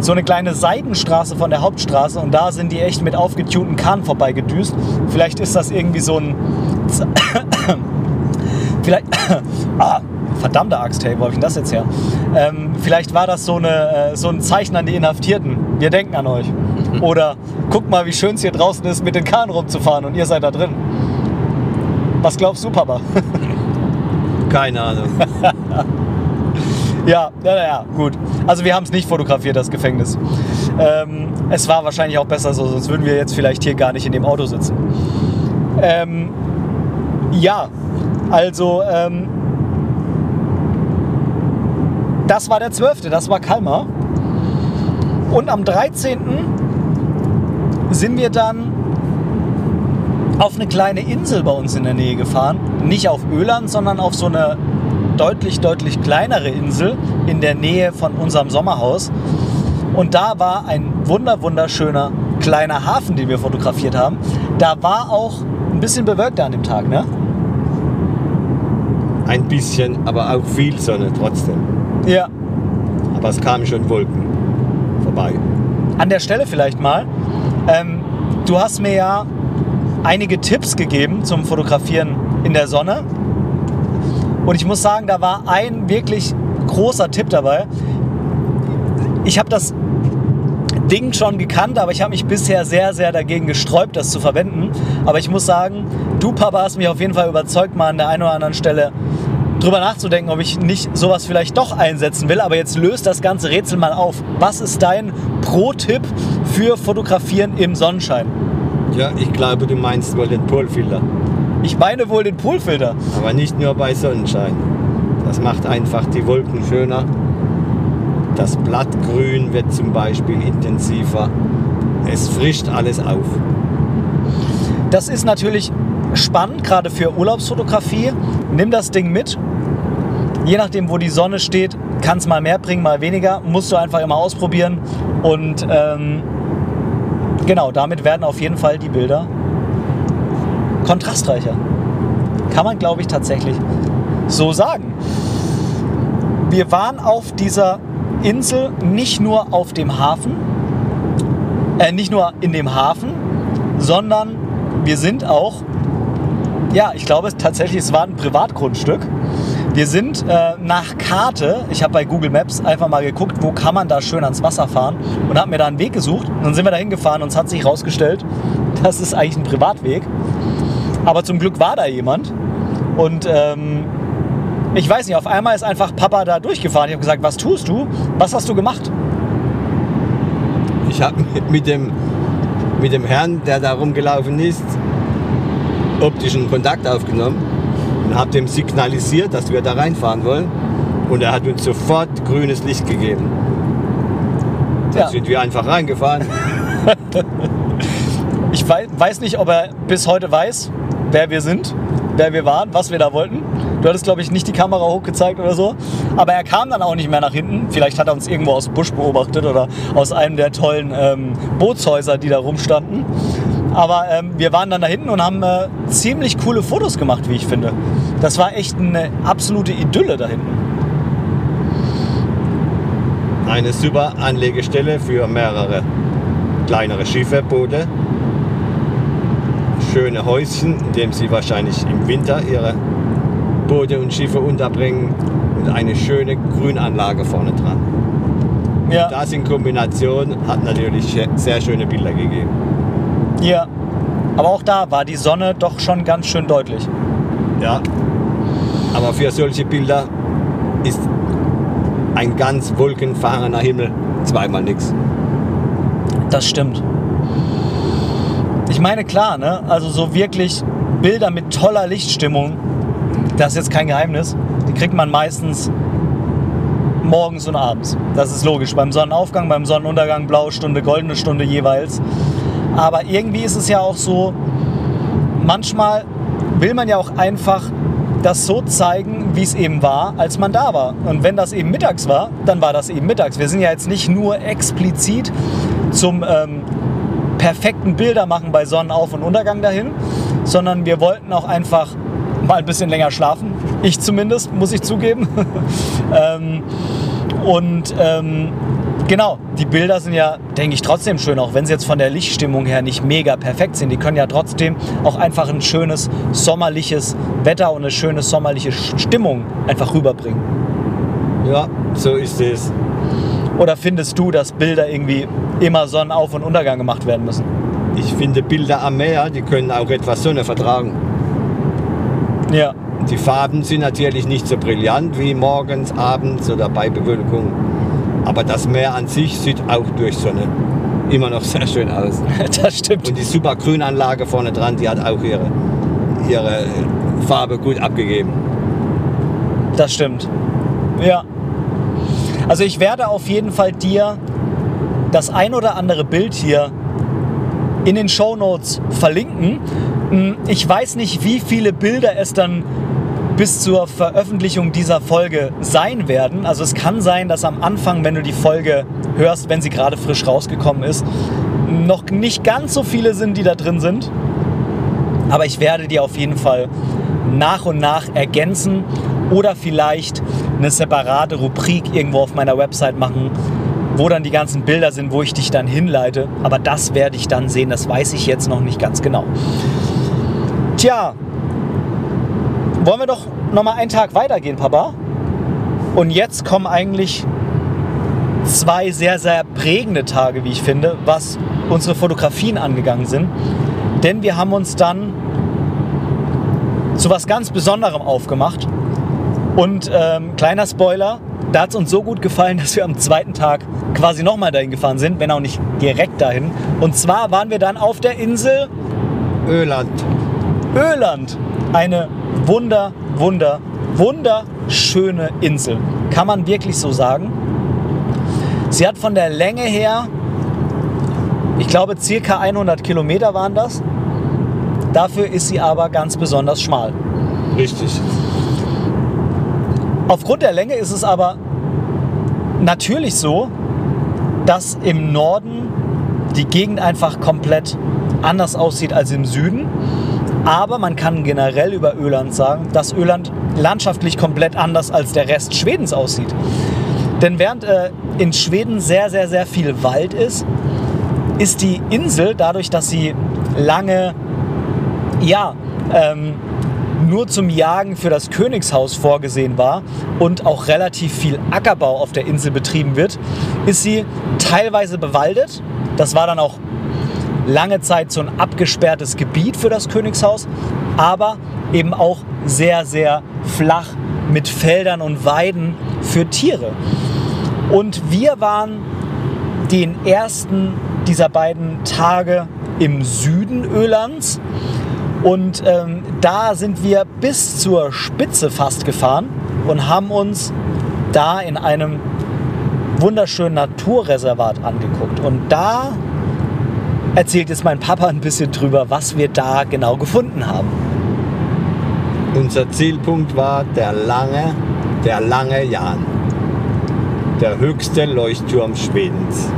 so eine kleine Seitenstraße von der Hauptstraße und da sind die echt mit aufgetunten Kahn vorbeigedüst. Vielleicht ist das irgendwie so ein... Vielleicht... ah, verdammte Axt, hey, wo hab ich denn das jetzt her? Ähm, vielleicht war das so, eine, äh, so ein Zeichen an die Inhaftierten. Wir denken an euch. Oder guckt mal, wie schön es hier draußen ist, mit den Kahn rumzufahren und ihr seid da drin. Was glaubst du, Papa? Keine Ahnung. Ja, ja, ja, gut. Also wir haben es nicht fotografiert, das Gefängnis. Ähm, es war wahrscheinlich auch besser so, sonst würden wir jetzt vielleicht hier gar nicht in dem Auto sitzen. Ähm, ja, also ähm, das war der 12., das war Kalmar. Und am 13. sind wir dann auf eine kleine Insel bei uns in der Nähe gefahren. Nicht auf Öland, sondern auf so eine deutlich, deutlich kleinere Insel in der Nähe von unserem Sommerhaus. Und da war ein wunder, wunderschöner kleiner Hafen, den wir fotografiert haben. Da war auch ein bisschen bewölkt an dem Tag, ne? Ein bisschen, aber auch viel Sonne trotzdem. Ja. Aber es kamen schon Wolken vorbei. An der Stelle vielleicht mal. Ähm, du hast mir ja einige Tipps gegeben zum Fotografieren in der Sonne. Und ich muss sagen, da war ein wirklich großer Tipp dabei. Ich habe das Ding schon gekannt, aber ich habe mich bisher sehr, sehr dagegen gesträubt, das zu verwenden. Aber ich muss sagen, du Papa hast mich auf jeden Fall überzeugt, mal an der einen oder anderen Stelle drüber nachzudenken, ob ich nicht sowas vielleicht doch einsetzen will. Aber jetzt löst das ganze Rätsel mal auf. Was ist dein Pro-Tipp für Fotografieren im Sonnenschein? Ja, ich glaube, du meinst wohl den Polfilter. Ich meine wohl den Polfilter. Aber nicht nur bei Sonnenschein. Das macht einfach die Wolken schöner. Das Blattgrün wird zum Beispiel intensiver. Es frischt alles auf. Das ist natürlich spannend, gerade für Urlaubsfotografie. Nimm das Ding mit. Je nachdem, wo die Sonne steht, kann es mal mehr bringen, mal weniger. Musst du einfach immer ausprobieren. Und ähm, genau, damit werden auf jeden Fall die Bilder kontrastreicher. Kann man, glaube ich, tatsächlich so sagen. Wir waren auf dieser Insel nicht nur auf dem Hafen, äh, nicht nur in dem Hafen, sondern wir sind auch, ja, ich glaube tatsächlich, es war ein Privatgrundstück. Wir sind äh, nach Karte, ich habe bei Google Maps einfach mal geguckt, wo kann man da schön ans Wasser fahren und habe mir da einen Weg gesucht. Und dann sind wir da hingefahren und es hat sich herausgestellt, das ist eigentlich ein Privatweg. Aber zum Glück war da jemand. Und ähm, ich weiß nicht, auf einmal ist einfach Papa da durchgefahren. Ich habe gesagt, was tust du? Was hast du gemacht? Ich habe mit dem, mit dem Herrn, der da rumgelaufen ist, optischen Kontakt aufgenommen und habe dem signalisiert, dass wir da reinfahren wollen. Und er hat uns sofort grünes Licht gegeben. Dann Ja. sind wir einfach reingefahren. Ich wei- weiß nicht, ob er bis heute weiß, wer wir sind, wer wir waren, was wir da wollten. Du hattest, glaube ich, nicht die Kamera hochgezeigt oder so. Aber er kam dann auch nicht mehr nach hinten. Vielleicht hat er uns irgendwo aus dem Busch beobachtet oder aus einem der tollen ähm, Bootshäuser, die da rumstanden. Aber ähm, wir waren dann da hinten und haben äh, ziemlich coole Fotos gemacht, wie ich finde. Das war echt eine absolute Idylle da hinten. Eine super Anlegestelle für mehrere kleinere Schiffe, Boote. Schöne Häuschen, in dem sie wahrscheinlich im Winter ihre Boote und Schiffe unterbringen. Und eine schöne Grünanlage vorne dran. Ja, Das in Kombination hat natürlich sehr schöne Bilder gegeben. Ja. Aber auch da war die Sonne doch schon ganz schön deutlich. Ja. Aber für solche Bilder ist ein ganz wolkenfahrener Himmel zweimal nichts. Das stimmt. Ich meine, klar, ne? Also so wirklich Bilder mit toller Lichtstimmung, das ist jetzt kein Geheimnis. Die kriegt man meistens morgens und abends. Das ist logisch. Beim Sonnenaufgang, beim Sonnenuntergang, blaue Stunde, goldene Stunde jeweils. Aber irgendwie ist es ja auch so, manchmal will man ja auch einfach das so zeigen, wie es eben war, als man da war. Und wenn das eben mittags war, dann war das eben mittags. Wir sind ja jetzt nicht nur explizit zum ähm, perfekten Bilder machen bei Sonnenauf- und Untergang dahin, sondern wir wollten auch einfach mal ein bisschen länger schlafen. Ich zumindest, muss ich zugeben. ähm, und ähm, genau, die Bilder sind ja, denke ich, trotzdem schön, auch wenn sie jetzt von der Lichtstimmung her nicht mega perfekt sind. Die können ja trotzdem auch einfach ein schönes sommerliches Wetter und eine schöne sommerliche Stimmung einfach rüberbringen. Ja, so ist es. Oder findest du, dass Bilder irgendwie immer Sonnenauf- und Untergang gemacht werden müssen? Ich finde Bilder am Meer, die können auch etwas Sonne vertragen. Ja, Die Farben sind natürlich nicht so brillant wie morgens, abends oder bei Bewölkung. Aber das Meer an sich sieht auch durch Sonne immer noch sehr schön aus. das stimmt. Und die super Grünanlage vorne dran, die hat auch ihre, ihre Farbe gut abgegeben. Das stimmt. Ja. Also ich werde auf jeden Fall dir das ein oder andere Bild hier in den Show Notes verlinken. Hm, Ich weiß nicht, wie viele Bilder es dann bis zur Veröffentlichung dieser Folge sein werden. Also es kann sein, dass am Anfang, wenn du die Folge hörst, wenn sie gerade frisch rausgekommen ist, noch nicht ganz so viele sind, die da drin sind. Aber ich werde die auf jeden Fall nach und nach ergänzen oder vielleicht eine separate Rubrik irgendwo auf meiner Website machen, wo dann die ganzen Bilder sind, wo ich dich dann hinleite. Aber das werde ich dann sehen, das weiß ich jetzt noch nicht ganz genau. Tja, wollen wir doch noch mal einen Tag weitergehen, Papa? Und jetzt kommen eigentlich zwei sehr, sehr prägende Tage, wie ich finde, was unsere Fotografien angegangen sind. Denn wir haben uns dann zu was ganz Besonderem aufgemacht. Und ähm, kleiner Spoiler, da hat es uns so gut gefallen, dass wir am zweiten Tag quasi nochmal dahin gefahren sind, wenn auch nicht direkt dahin. Und zwar waren wir dann auf der Insel Öland. Öland. Eine wunder, wunder, wunderschöne Insel. Kann man wirklich so sagen. Sie hat von der Länge her, ich glaube, circa 100 Kilometer waren das. Dafür ist sie aber ganz besonders schmal. Richtig. Aufgrund der Länge ist es aber natürlich so, dass im Norden die Gegend einfach komplett anders aussieht als im Süden. Aber man kann generell über Öland sagen, dass Öland landschaftlich komplett anders als der Rest Schwedens aussieht. Denn während äh, in Schweden sehr, sehr, sehr viel Wald ist, ist die Insel, dadurch, dass sie lange, ja, ähm, nur zum Jagen für das Königshaus vorgesehen war und auch relativ viel Ackerbau auf der Insel betrieben wird, ist sie teilweise bewaldet. Das war dann auch lange Zeit so ein abgesperrtes Gebiet für das Königshaus, aber eben auch sehr, sehr flach mit Feldern und Weiden für Tiere. Und wir waren den ersten dieser beiden Tage im Süden Ölands. Und ähm, da sind wir bis zur Spitze fast gefahren und haben uns da in einem wunderschönen Naturreservat angeguckt. Und da erzählt jetzt mein Papa ein bisschen drüber, was wir da genau gefunden haben. Unser Zielpunkt war der lange, der lange Jan. Der höchste Leuchtturm Schwedens.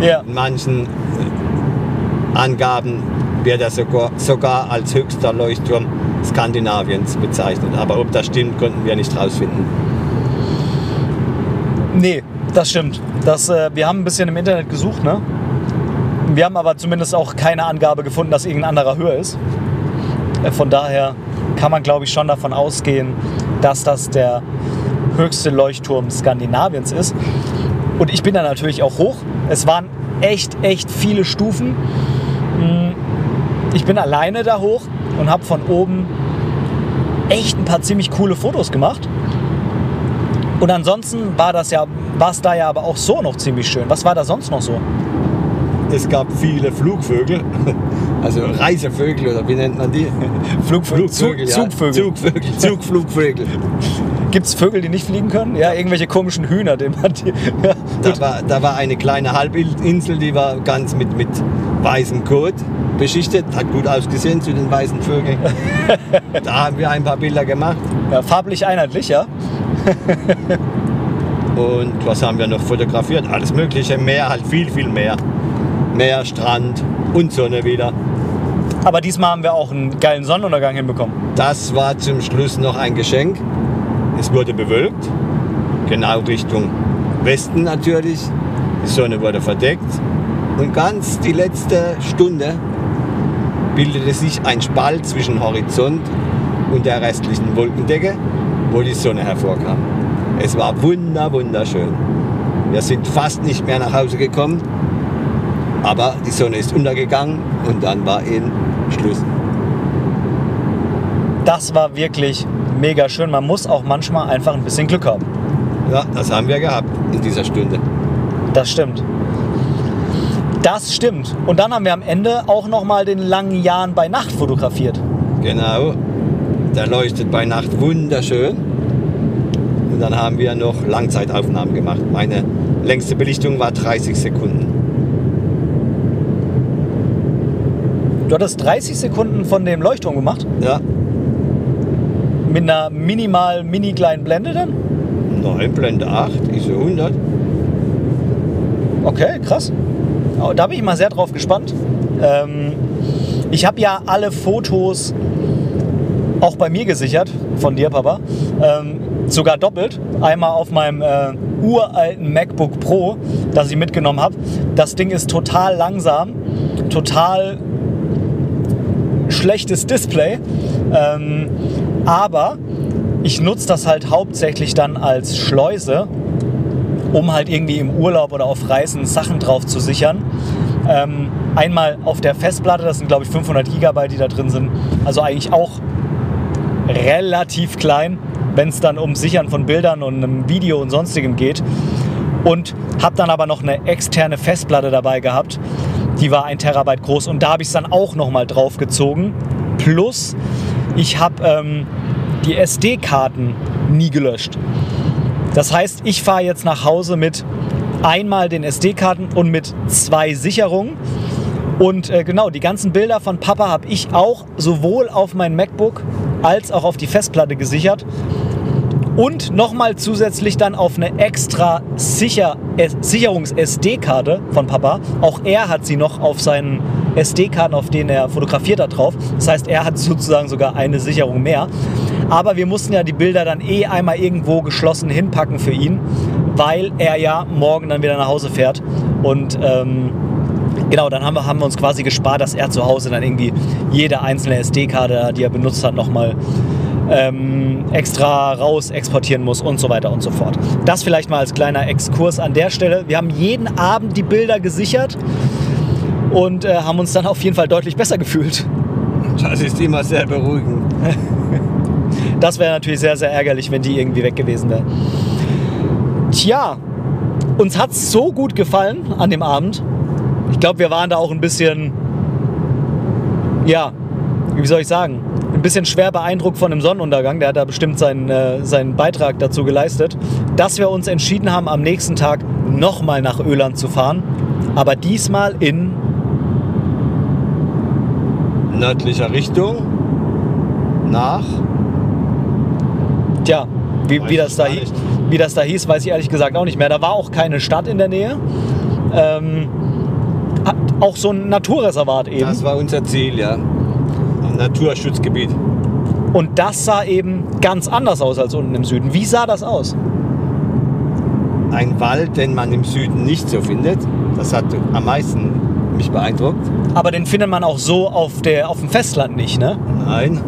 Ja, In manchen äh, Angaben wird er sogar, sogar als höchster Leuchtturm Skandinaviens bezeichnet. Aber ob das stimmt, konnten wir nicht rausfinden. nee, das stimmt. Das, äh, wir haben ein bisschen im Internet gesucht, ne? Wir haben aber zumindest auch keine Angabe gefunden, dass irgendein anderer höher ist. Äh, Von daher kann man, glaube ich, schon davon ausgehen, dass das der höchste Leuchtturm Skandinaviens ist. Und ich bin da natürlich auch hoch. Es waren echt, echt viele Stufen. Mm, Ich bin alleine da hoch und habe von oben echt ein paar ziemlich coole Fotos gemacht. Und ansonsten war das ja, war es da ja aber auch so noch ziemlich schön. Was war da sonst noch so? Es gab viele Flugvögel, also Reisevögel oder wie nennt man die? Flugvögel, Flugvögel, Zug, ja. Zugvögel. Zugvögel, Zugflugvögel. Gibt es Vögel, die nicht fliegen können? Ja, irgendwelche komischen Hühner, die man die, ja, Da war, da war eine kleine Halbinsel, die war ganz mit, mit weißem Kot beschichtet, hat gut ausgesehen zu den weißen Vögeln. da haben wir ein paar Bilder gemacht. ja, farblich einheitlich, ja. Und was haben wir noch fotografiert? Alles Mögliche, Meer, halt viel, viel mehr. Meer, Strand und Sonne wieder. Aber diesmal haben wir auch einen geilen Sonnenuntergang hinbekommen. Das war zum Schluss noch ein Geschenk. Es wurde bewölkt, genau Richtung Westen natürlich. Die Sonne wurde verdeckt. Und ganz die letzte Stunde bildete sich ein Spalt zwischen Horizont und der restlichen Wolkendecke, wo die Sonne hervorkam. Es war wunder, wunderschön. Wir sind fast nicht mehr nach Hause gekommen, aber die Sonne ist untergegangen und dann war eben Schluss. Das war wirklich mega schön. Man muss auch manchmal einfach ein bisschen Glück haben. Ja, das haben wir gehabt in dieser Stunde. Das stimmt. Das stimmt. Und dann haben wir am Ende auch noch mal den langen Jahren bei Nacht fotografiert. Genau. Der leuchtet bei Nacht wunderschön. Und dann haben wir noch Langzeitaufnahmen gemacht. Meine längste Belichtung war 30 Sekunden. Du hattest 30 Sekunden von dem Leuchtturm gemacht? Ja. Mit einer minimal, mini kleinen Blende dann? Nein, Blende 8, ISO 100. Okay, krass. Da bin ich mal sehr drauf gespannt. Ähm, ich habe ja alle Fotos auch bei mir gesichert, von dir, Papa. Ähm, sogar doppelt. Einmal auf meinem äh, uralten MacBook Pro, das ich mitgenommen habe. Das Ding ist total langsam, total schlechtes Display. Ähm, aber ich nutze das halt hauptsächlich dann als Schleuse, um halt irgendwie im Urlaub oder auf Reisen Sachen drauf zu sichern. Ähm, einmal auf der Festplatte, das sind glaube ich 500 Gigabyte, die da drin sind. Also eigentlich auch relativ klein, wenn es dann um Sichern von Bildern und einem Video und sonstigem geht. Und habe dann aber noch eine externe Festplatte dabei gehabt. Die war ein Terabyte groß und da habe ich es dann auch nochmal drauf gezogen. Plus, ich habe ähm, die SD-Karten nie gelöscht. Das heißt, ich fahre jetzt nach Hause mit einmal den SD-Karten und mit zwei Sicherungen. Und äh, genau, die ganzen Bilder von Papa habe ich auch sowohl auf mein MacBook als auch auf die Festplatte gesichert. Und nochmal zusätzlich dann auf eine extra Sicher Sicherungs-SD-Karte von Papa. Auch er hat sie noch auf seinen SD-Karten, auf denen er fotografiert hat, drauf. Das heißt, er hat sozusagen sogar eine Sicherung mehr. Aber wir mussten ja die Bilder dann eh einmal irgendwo geschlossen hinpacken für ihn, weil er ja morgen dann wieder nach Hause fährt. Und ähm, genau, dann haben wir, haben wir uns quasi gespart, dass er zu Hause dann irgendwie jede einzelne SD-Karte, die er benutzt hat, nochmal ähm, extra raus exportieren muss und so weiter und so fort. Das vielleicht mal als kleiner Exkurs an der Stelle. Wir haben jeden Abend die Bilder gesichert und äh, haben uns dann auf jeden Fall deutlich besser gefühlt. Das ist immer sehr beruhigend. Das wäre natürlich sehr, sehr ärgerlich, wenn die irgendwie weg gewesen wäre. Tja, uns hat es so gut gefallen an dem Abend. Ich glaube, wir waren da auch ein bisschen, ja, wie soll ich sagen, ein bisschen schwer beeindruckt von dem Sonnenuntergang. Der hat da bestimmt seinen, äh, seinen Beitrag dazu geleistet, dass wir uns entschieden haben, am nächsten Tag nochmal nach Öland zu fahren. Aber diesmal in, Nördlicher Richtung. Nach. tja, wie, wie, das da, gar hi- nicht. wie das da hieß, weiß ich ehrlich gesagt auch nicht mehr. Da war auch keine Stadt in der Nähe. Ähm, auch so ein Naturreservat eben. Das war unser Ziel, ja. Naturschutzgebiet. Und das sah eben ganz anders aus als unten im Süden. Wie sah das aus? Ein Wald, den man im Süden nicht so findet. Das hat am meisten mich beeindruckt. Aber den findet man auch so auf, der, auf dem Festland nicht, ne? Nein.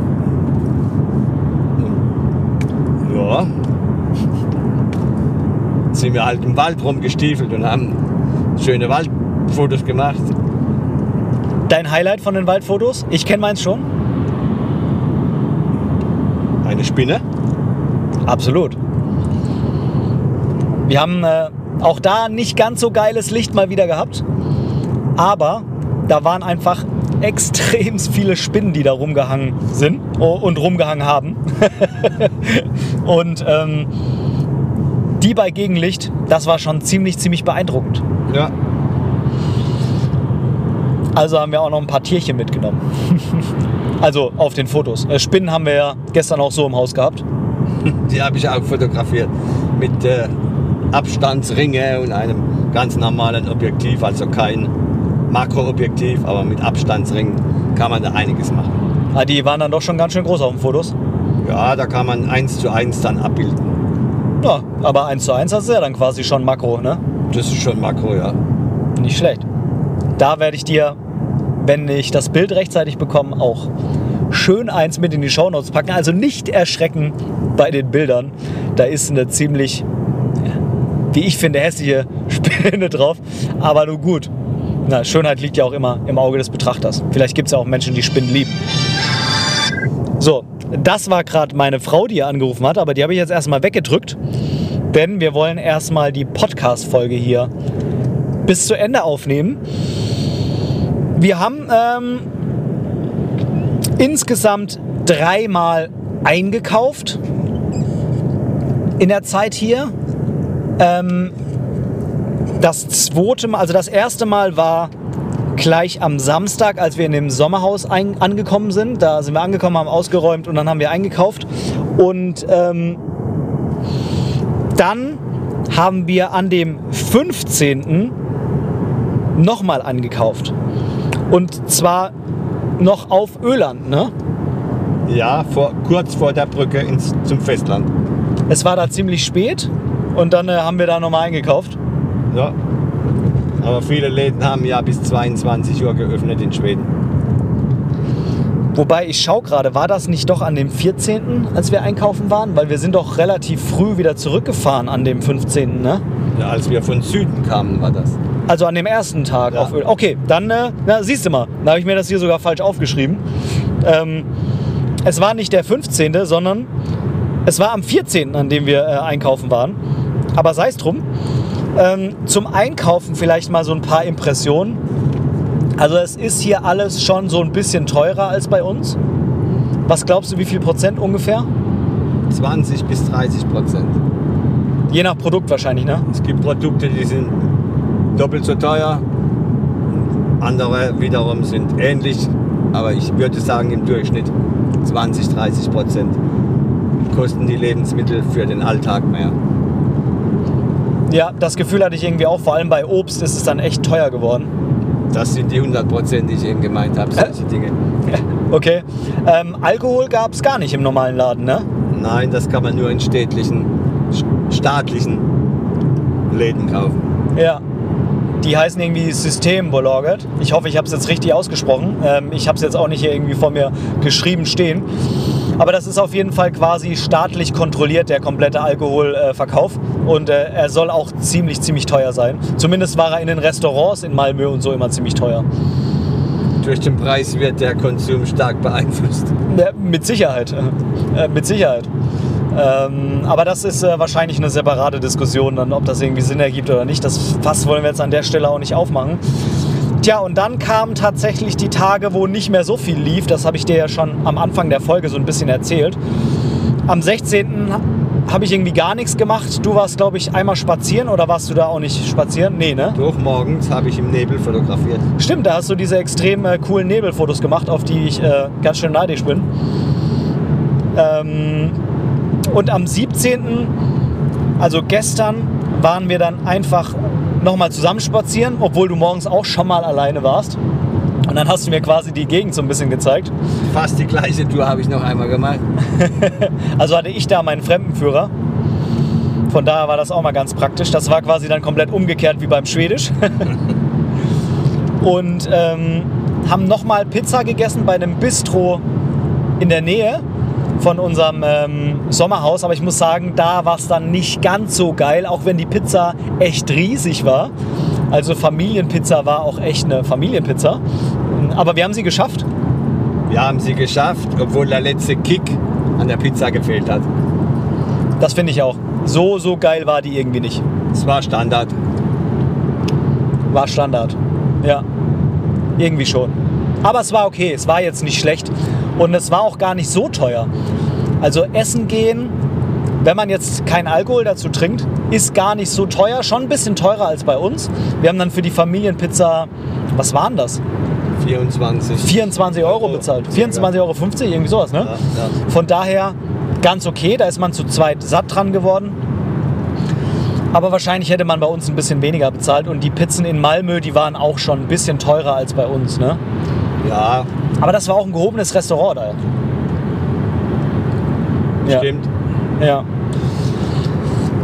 Ja. Sind wir halt im Wald rumgestiefelt und haben schöne Waldfotos gemacht. Dein Highlight von den Waldfotos? Ich kenne meins schon. Eine Spinne. Absolut. Wir haben äh, auch da nicht ganz so geiles Licht mal wieder gehabt. Aber da waren einfach extrem viele Spinnen, die da rumgehangen sind und rumgehangen haben. und ähm, die bei Gegenlicht, das war schon ziemlich, ziemlich beeindruckend. Ja. Also haben wir auch noch ein paar Tierchen mitgenommen. also auf den Fotos. Äh, Spinnen haben wir ja gestern auch so im Haus gehabt. Die habe ich auch fotografiert. Mit äh, Abstandsringe und einem ganz normalen Objektiv. Also kein Makroobjektiv, aber mit Abstandsringen kann man da einiges machen. Ah, die waren dann doch schon ganz schön groß auf den Fotos. Ja, da kann man eins zu eins dann abbilden. Ja, aber 1 zu 1 hast du ja dann quasi schon Makro, ne? Das ist schon Makro, ja. Nicht schlecht. Da werde ich dir, wenn ich das Bild rechtzeitig bekomme, auch schön eins mit in die Shownotes packen. Also nicht erschrecken bei den Bildern. Da ist eine ziemlich, wie ich finde, hässliche Spinne drauf. Aber nur gut. Na, Schönheit liegt ja auch immer im Auge des Betrachters. Vielleicht gibt es ja auch Menschen, die Spinnen lieben. So, das war gerade meine Frau, die hier angerufen hat, aber die habe ich jetzt erstmal weggedrückt. Denn wir wollen erstmal die Podcast-Folge hier bis zu Ende aufnehmen. Wir haben ähm, insgesamt dreimal eingekauft in der Zeit hier. Ähm, das zweite Mal, also das erste Mal war gleich am Samstag, als wir in dem Sommerhaus ein, angekommen sind. Da sind wir angekommen, haben ausgeräumt und dann haben wir eingekauft. Und ähm, dann haben wir an dem 15. nochmal angekauft. Und zwar noch auf Öland, ne? Ja, vor, kurz vor der Brücke ins, zum Festland. Es war da ziemlich spät und dann äh, haben wir da nochmal eingekauft. Ja. Aber viele Läden haben ja bis 22 Uhr geöffnet in Schweden. Wobei ich schaue gerade, war das nicht doch an dem 14., als wir einkaufen waren? Weil wir sind doch relativ früh wieder zurückgefahren an dem 15., ne? Ja, als wir von Süden kamen, war das. Also an dem ersten Tag Ja. auf Öl. Okay, dann äh, na, siehst du mal, da habe ich mir das hier sogar falsch aufgeschrieben. Ähm, es war nicht der 15., sondern es war am 14., an dem wir äh, einkaufen waren. Aber sei es drum. Ähm, zum Einkaufen vielleicht mal so ein paar Impressionen. Also es ist hier alles schon so ein bisschen teurer als bei uns. Was glaubst du, wie viel Prozent ungefähr? 20 bis 30 Prozent. Je nach Produkt wahrscheinlich, ne? Es gibt Produkte, die sind doppelt so teuer. Andere wiederum sind ähnlich. Aber ich würde sagen, im Durchschnitt 20, 30 Prozent kosten die Lebensmittel für den Alltag mehr. Ja, das Gefühl hatte ich irgendwie auch. Vor allem bei Obst ist es dann echt teuer geworden. Das sind die 100 Prozent, die ich eben gemeint habe, solche Dinge. Okay. Ähm, Alkohol gab es gar nicht im normalen Laden, ne? Nein, das kann man nur in städtlichen, st- staatlichen Läden kaufen. Ja. Die heißen irgendwie Systembolaget. Ich hoffe, ich habe es jetzt richtig ausgesprochen. Ähm, ich habe es jetzt auch nicht hier irgendwie vor mir geschrieben stehen. Aber das ist auf jeden Fall quasi staatlich kontrolliert, der komplette Alkoholverkauf. und äh, er soll auch ziemlich, ziemlich teuer sein. Zumindest war er in den Restaurants in Malmö und so immer ziemlich teuer. Durch den Preis wird der Konsum stark beeinflusst. Ja, mit Sicherheit. Äh, mit Sicherheit. Ähm, aber das ist äh, wahrscheinlich eine separate Diskussion, dann, ob das irgendwie Sinn ergibt oder nicht. Das Fass wollen wir jetzt an der Stelle auch nicht aufmachen. Tja, und dann kamen tatsächlich die Tage, wo nicht mehr so viel lief. Das habe ich dir ja schon am Anfang der Folge so ein bisschen erzählt. Am 16. habe ich irgendwie gar nichts gemacht. Du warst, glaube ich, einmal spazieren oder warst du da auch nicht spazieren? Nee, ne? Doch morgens habe ich im Nebel fotografiert. Stimmt, da hast du diese extrem äh, coolen Nebelfotos gemacht, auf die ich äh, ganz schön neidisch bin. Ähm, und am 17., also gestern, waren wir dann einfach nochmal zusammen spazieren, obwohl du morgens auch schon mal alleine warst. Und dann hast du mir quasi die Gegend so ein bisschen gezeigt. Fast die gleiche Tour habe ich noch einmal gemacht. Also hatte ich da meinen Fremdenführer. Von daher war das auch mal ganz praktisch. Das war quasi dann komplett umgekehrt wie beim Schwedisch. Und ähm, haben nochmal Pizza gegessen bei einem Bistro in der Nähe von unserem ähm, Sommerhaus. Aber ich muss sagen, da war es dann nicht ganz so geil, auch wenn die Pizza echt riesig war. Also Familienpizza war auch echt eine Familienpizza. Aber wir haben sie geschafft. Wir haben sie geschafft, obwohl der letzte Kick an der Pizza gefehlt hat. Das finde ich auch. So, so geil war die irgendwie nicht. Es war Standard. War Standard. Ja. Irgendwie schon. Aber es war okay. Es war jetzt nicht schlecht. Und es war auch gar nicht so teuer. Also essen gehen, wenn man jetzt keinen Alkohol dazu trinkt, ist gar nicht so teuer. Schon ein bisschen teurer als bei uns. Wir haben dann für die Familienpizza, was waren das? 24. 24 Euro bezahlt. 24,50 Euro, irgendwie sowas, ne? Ja, ja. Von daher ganz okay. Da ist man zu zweit satt dran geworden. Aber wahrscheinlich hätte man bei uns ein bisschen weniger bezahlt. Und die Pizzen in Malmö, die waren auch schon ein bisschen teurer als bei uns, ne? Ja, Aber das war auch ein gehobenes Restaurant da. Ja. stimmt. Ja.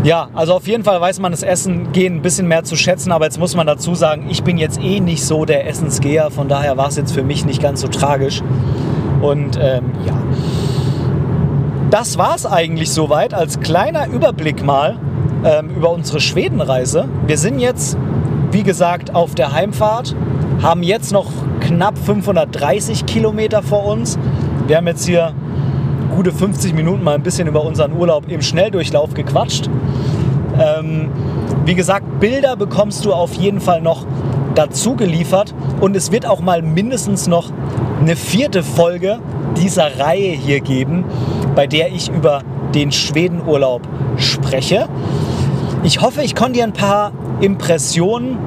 Ja, also auf jeden Fall weiß man das Essen gehen ein bisschen mehr zu schätzen, aber jetzt muss man dazu sagen, ich bin jetzt eh nicht so der Essensgeher, von daher war es jetzt für mich nicht ganz so tragisch. Und ähm, ja, das war es eigentlich soweit als kleiner Überblick mal ähm, über unsere Schwedenreise. Wir sind jetzt, wie gesagt, auf der Heimfahrt, haben jetzt noch knapp 530 Kilometer vor uns. Wir haben jetzt hier gute 50 Minuten mal ein bisschen über unseren Urlaub im Schnelldurchlauf gequatscht. Ähm, wie gesagt, Bilder bekommst du auf jeden Fall noch dazu geliefert und es wird auch mal mindestens noch eine vierte Folge dieser Reihe hier geben, bei der ich über den Schwedenurlaub spreche. Ich hoffe, ich konnte dir ein paar Impressionen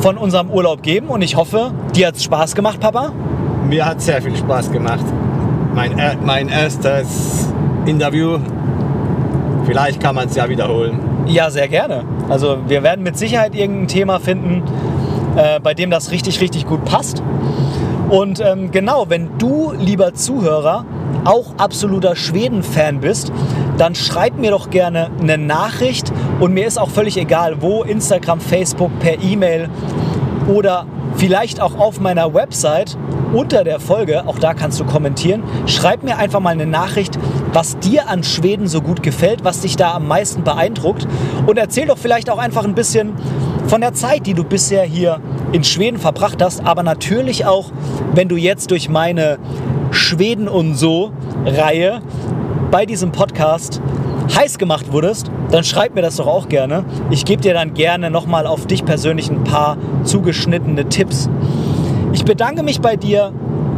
von unserem Urlaub geben und ich hoffe, dir hat es Spaß gemacht, Papa. Mir hat sehr viel Spaß gemacht. Mein, er- mein erstes Interview. Vielleicht kann man es ja wiederholen. Ja, sehr gerne. Also wir werden mit Sicherheit irgendein Thema finden, äh, bei dem das richtig, richtig gut passt. Und ähm, genau, wenn du, lieber Zuhörer, auch absoluter Schweden-Fan bist, dann schreib mir doch gerne eine Nachricht und mir ist auch völlig egal, wo, Instagram, Facebook, per E-Mail oder vielleicht auch auf meiner Website unter der Folge, auch da kannst du kommentieren. Schreib mir einfach mal eine Nachricht, was dir an Schweden so gut gefällt, was dich da am meisten beeindruckt und erzähl doch vielleicht auch einfach ein bisschen von der Zeit, die du bisher hier in Schweden verbracht hast, aber natürlich auch, wenn du jetzt durch meine Schweden und so Reihe bei diesem Podcast heiß gemacht wurdest, dann schreib mir das doch auch gerne. Ich gebe dir dann gerne nochmal auf dich persönlich ein paar zugeschnittene Tipps. Ich bedanke mich bei dir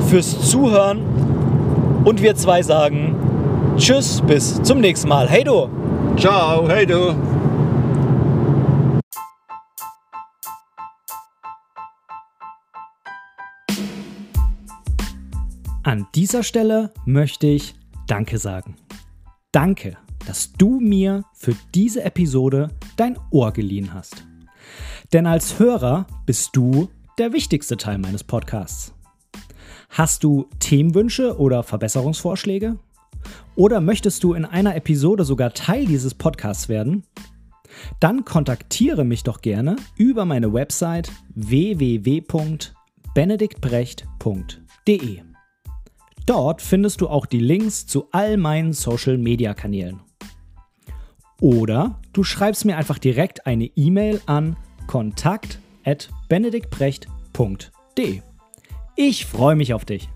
fürs Zuhören und wir zwei sagen Tschüss, bis zum nächsten Mal. Hey du! Ciao, hey du. An dieser Stelle möchte ich Danke sagen. Danke, dass du mir für diese Episode dein Ohr geliehen hast. Denn als Hörer bist du der wichtigste Teil meines Podcasts. Hast du Themenwünsche oder Verbesserungsvorschläge? Oder möchtest du in einer Episode sogar Teil dieses Podcasts werden? Dann kontaktiere mich doch gerne über meine Website www.benediktbrecht.de. Dort findest du auch die Links zu all meinen Social-Media-Kanälen. Oder du schreibst mir einfach direkt eine E-Mail an kontakt@benediktbrecht.de. Ich freue mich auf dich.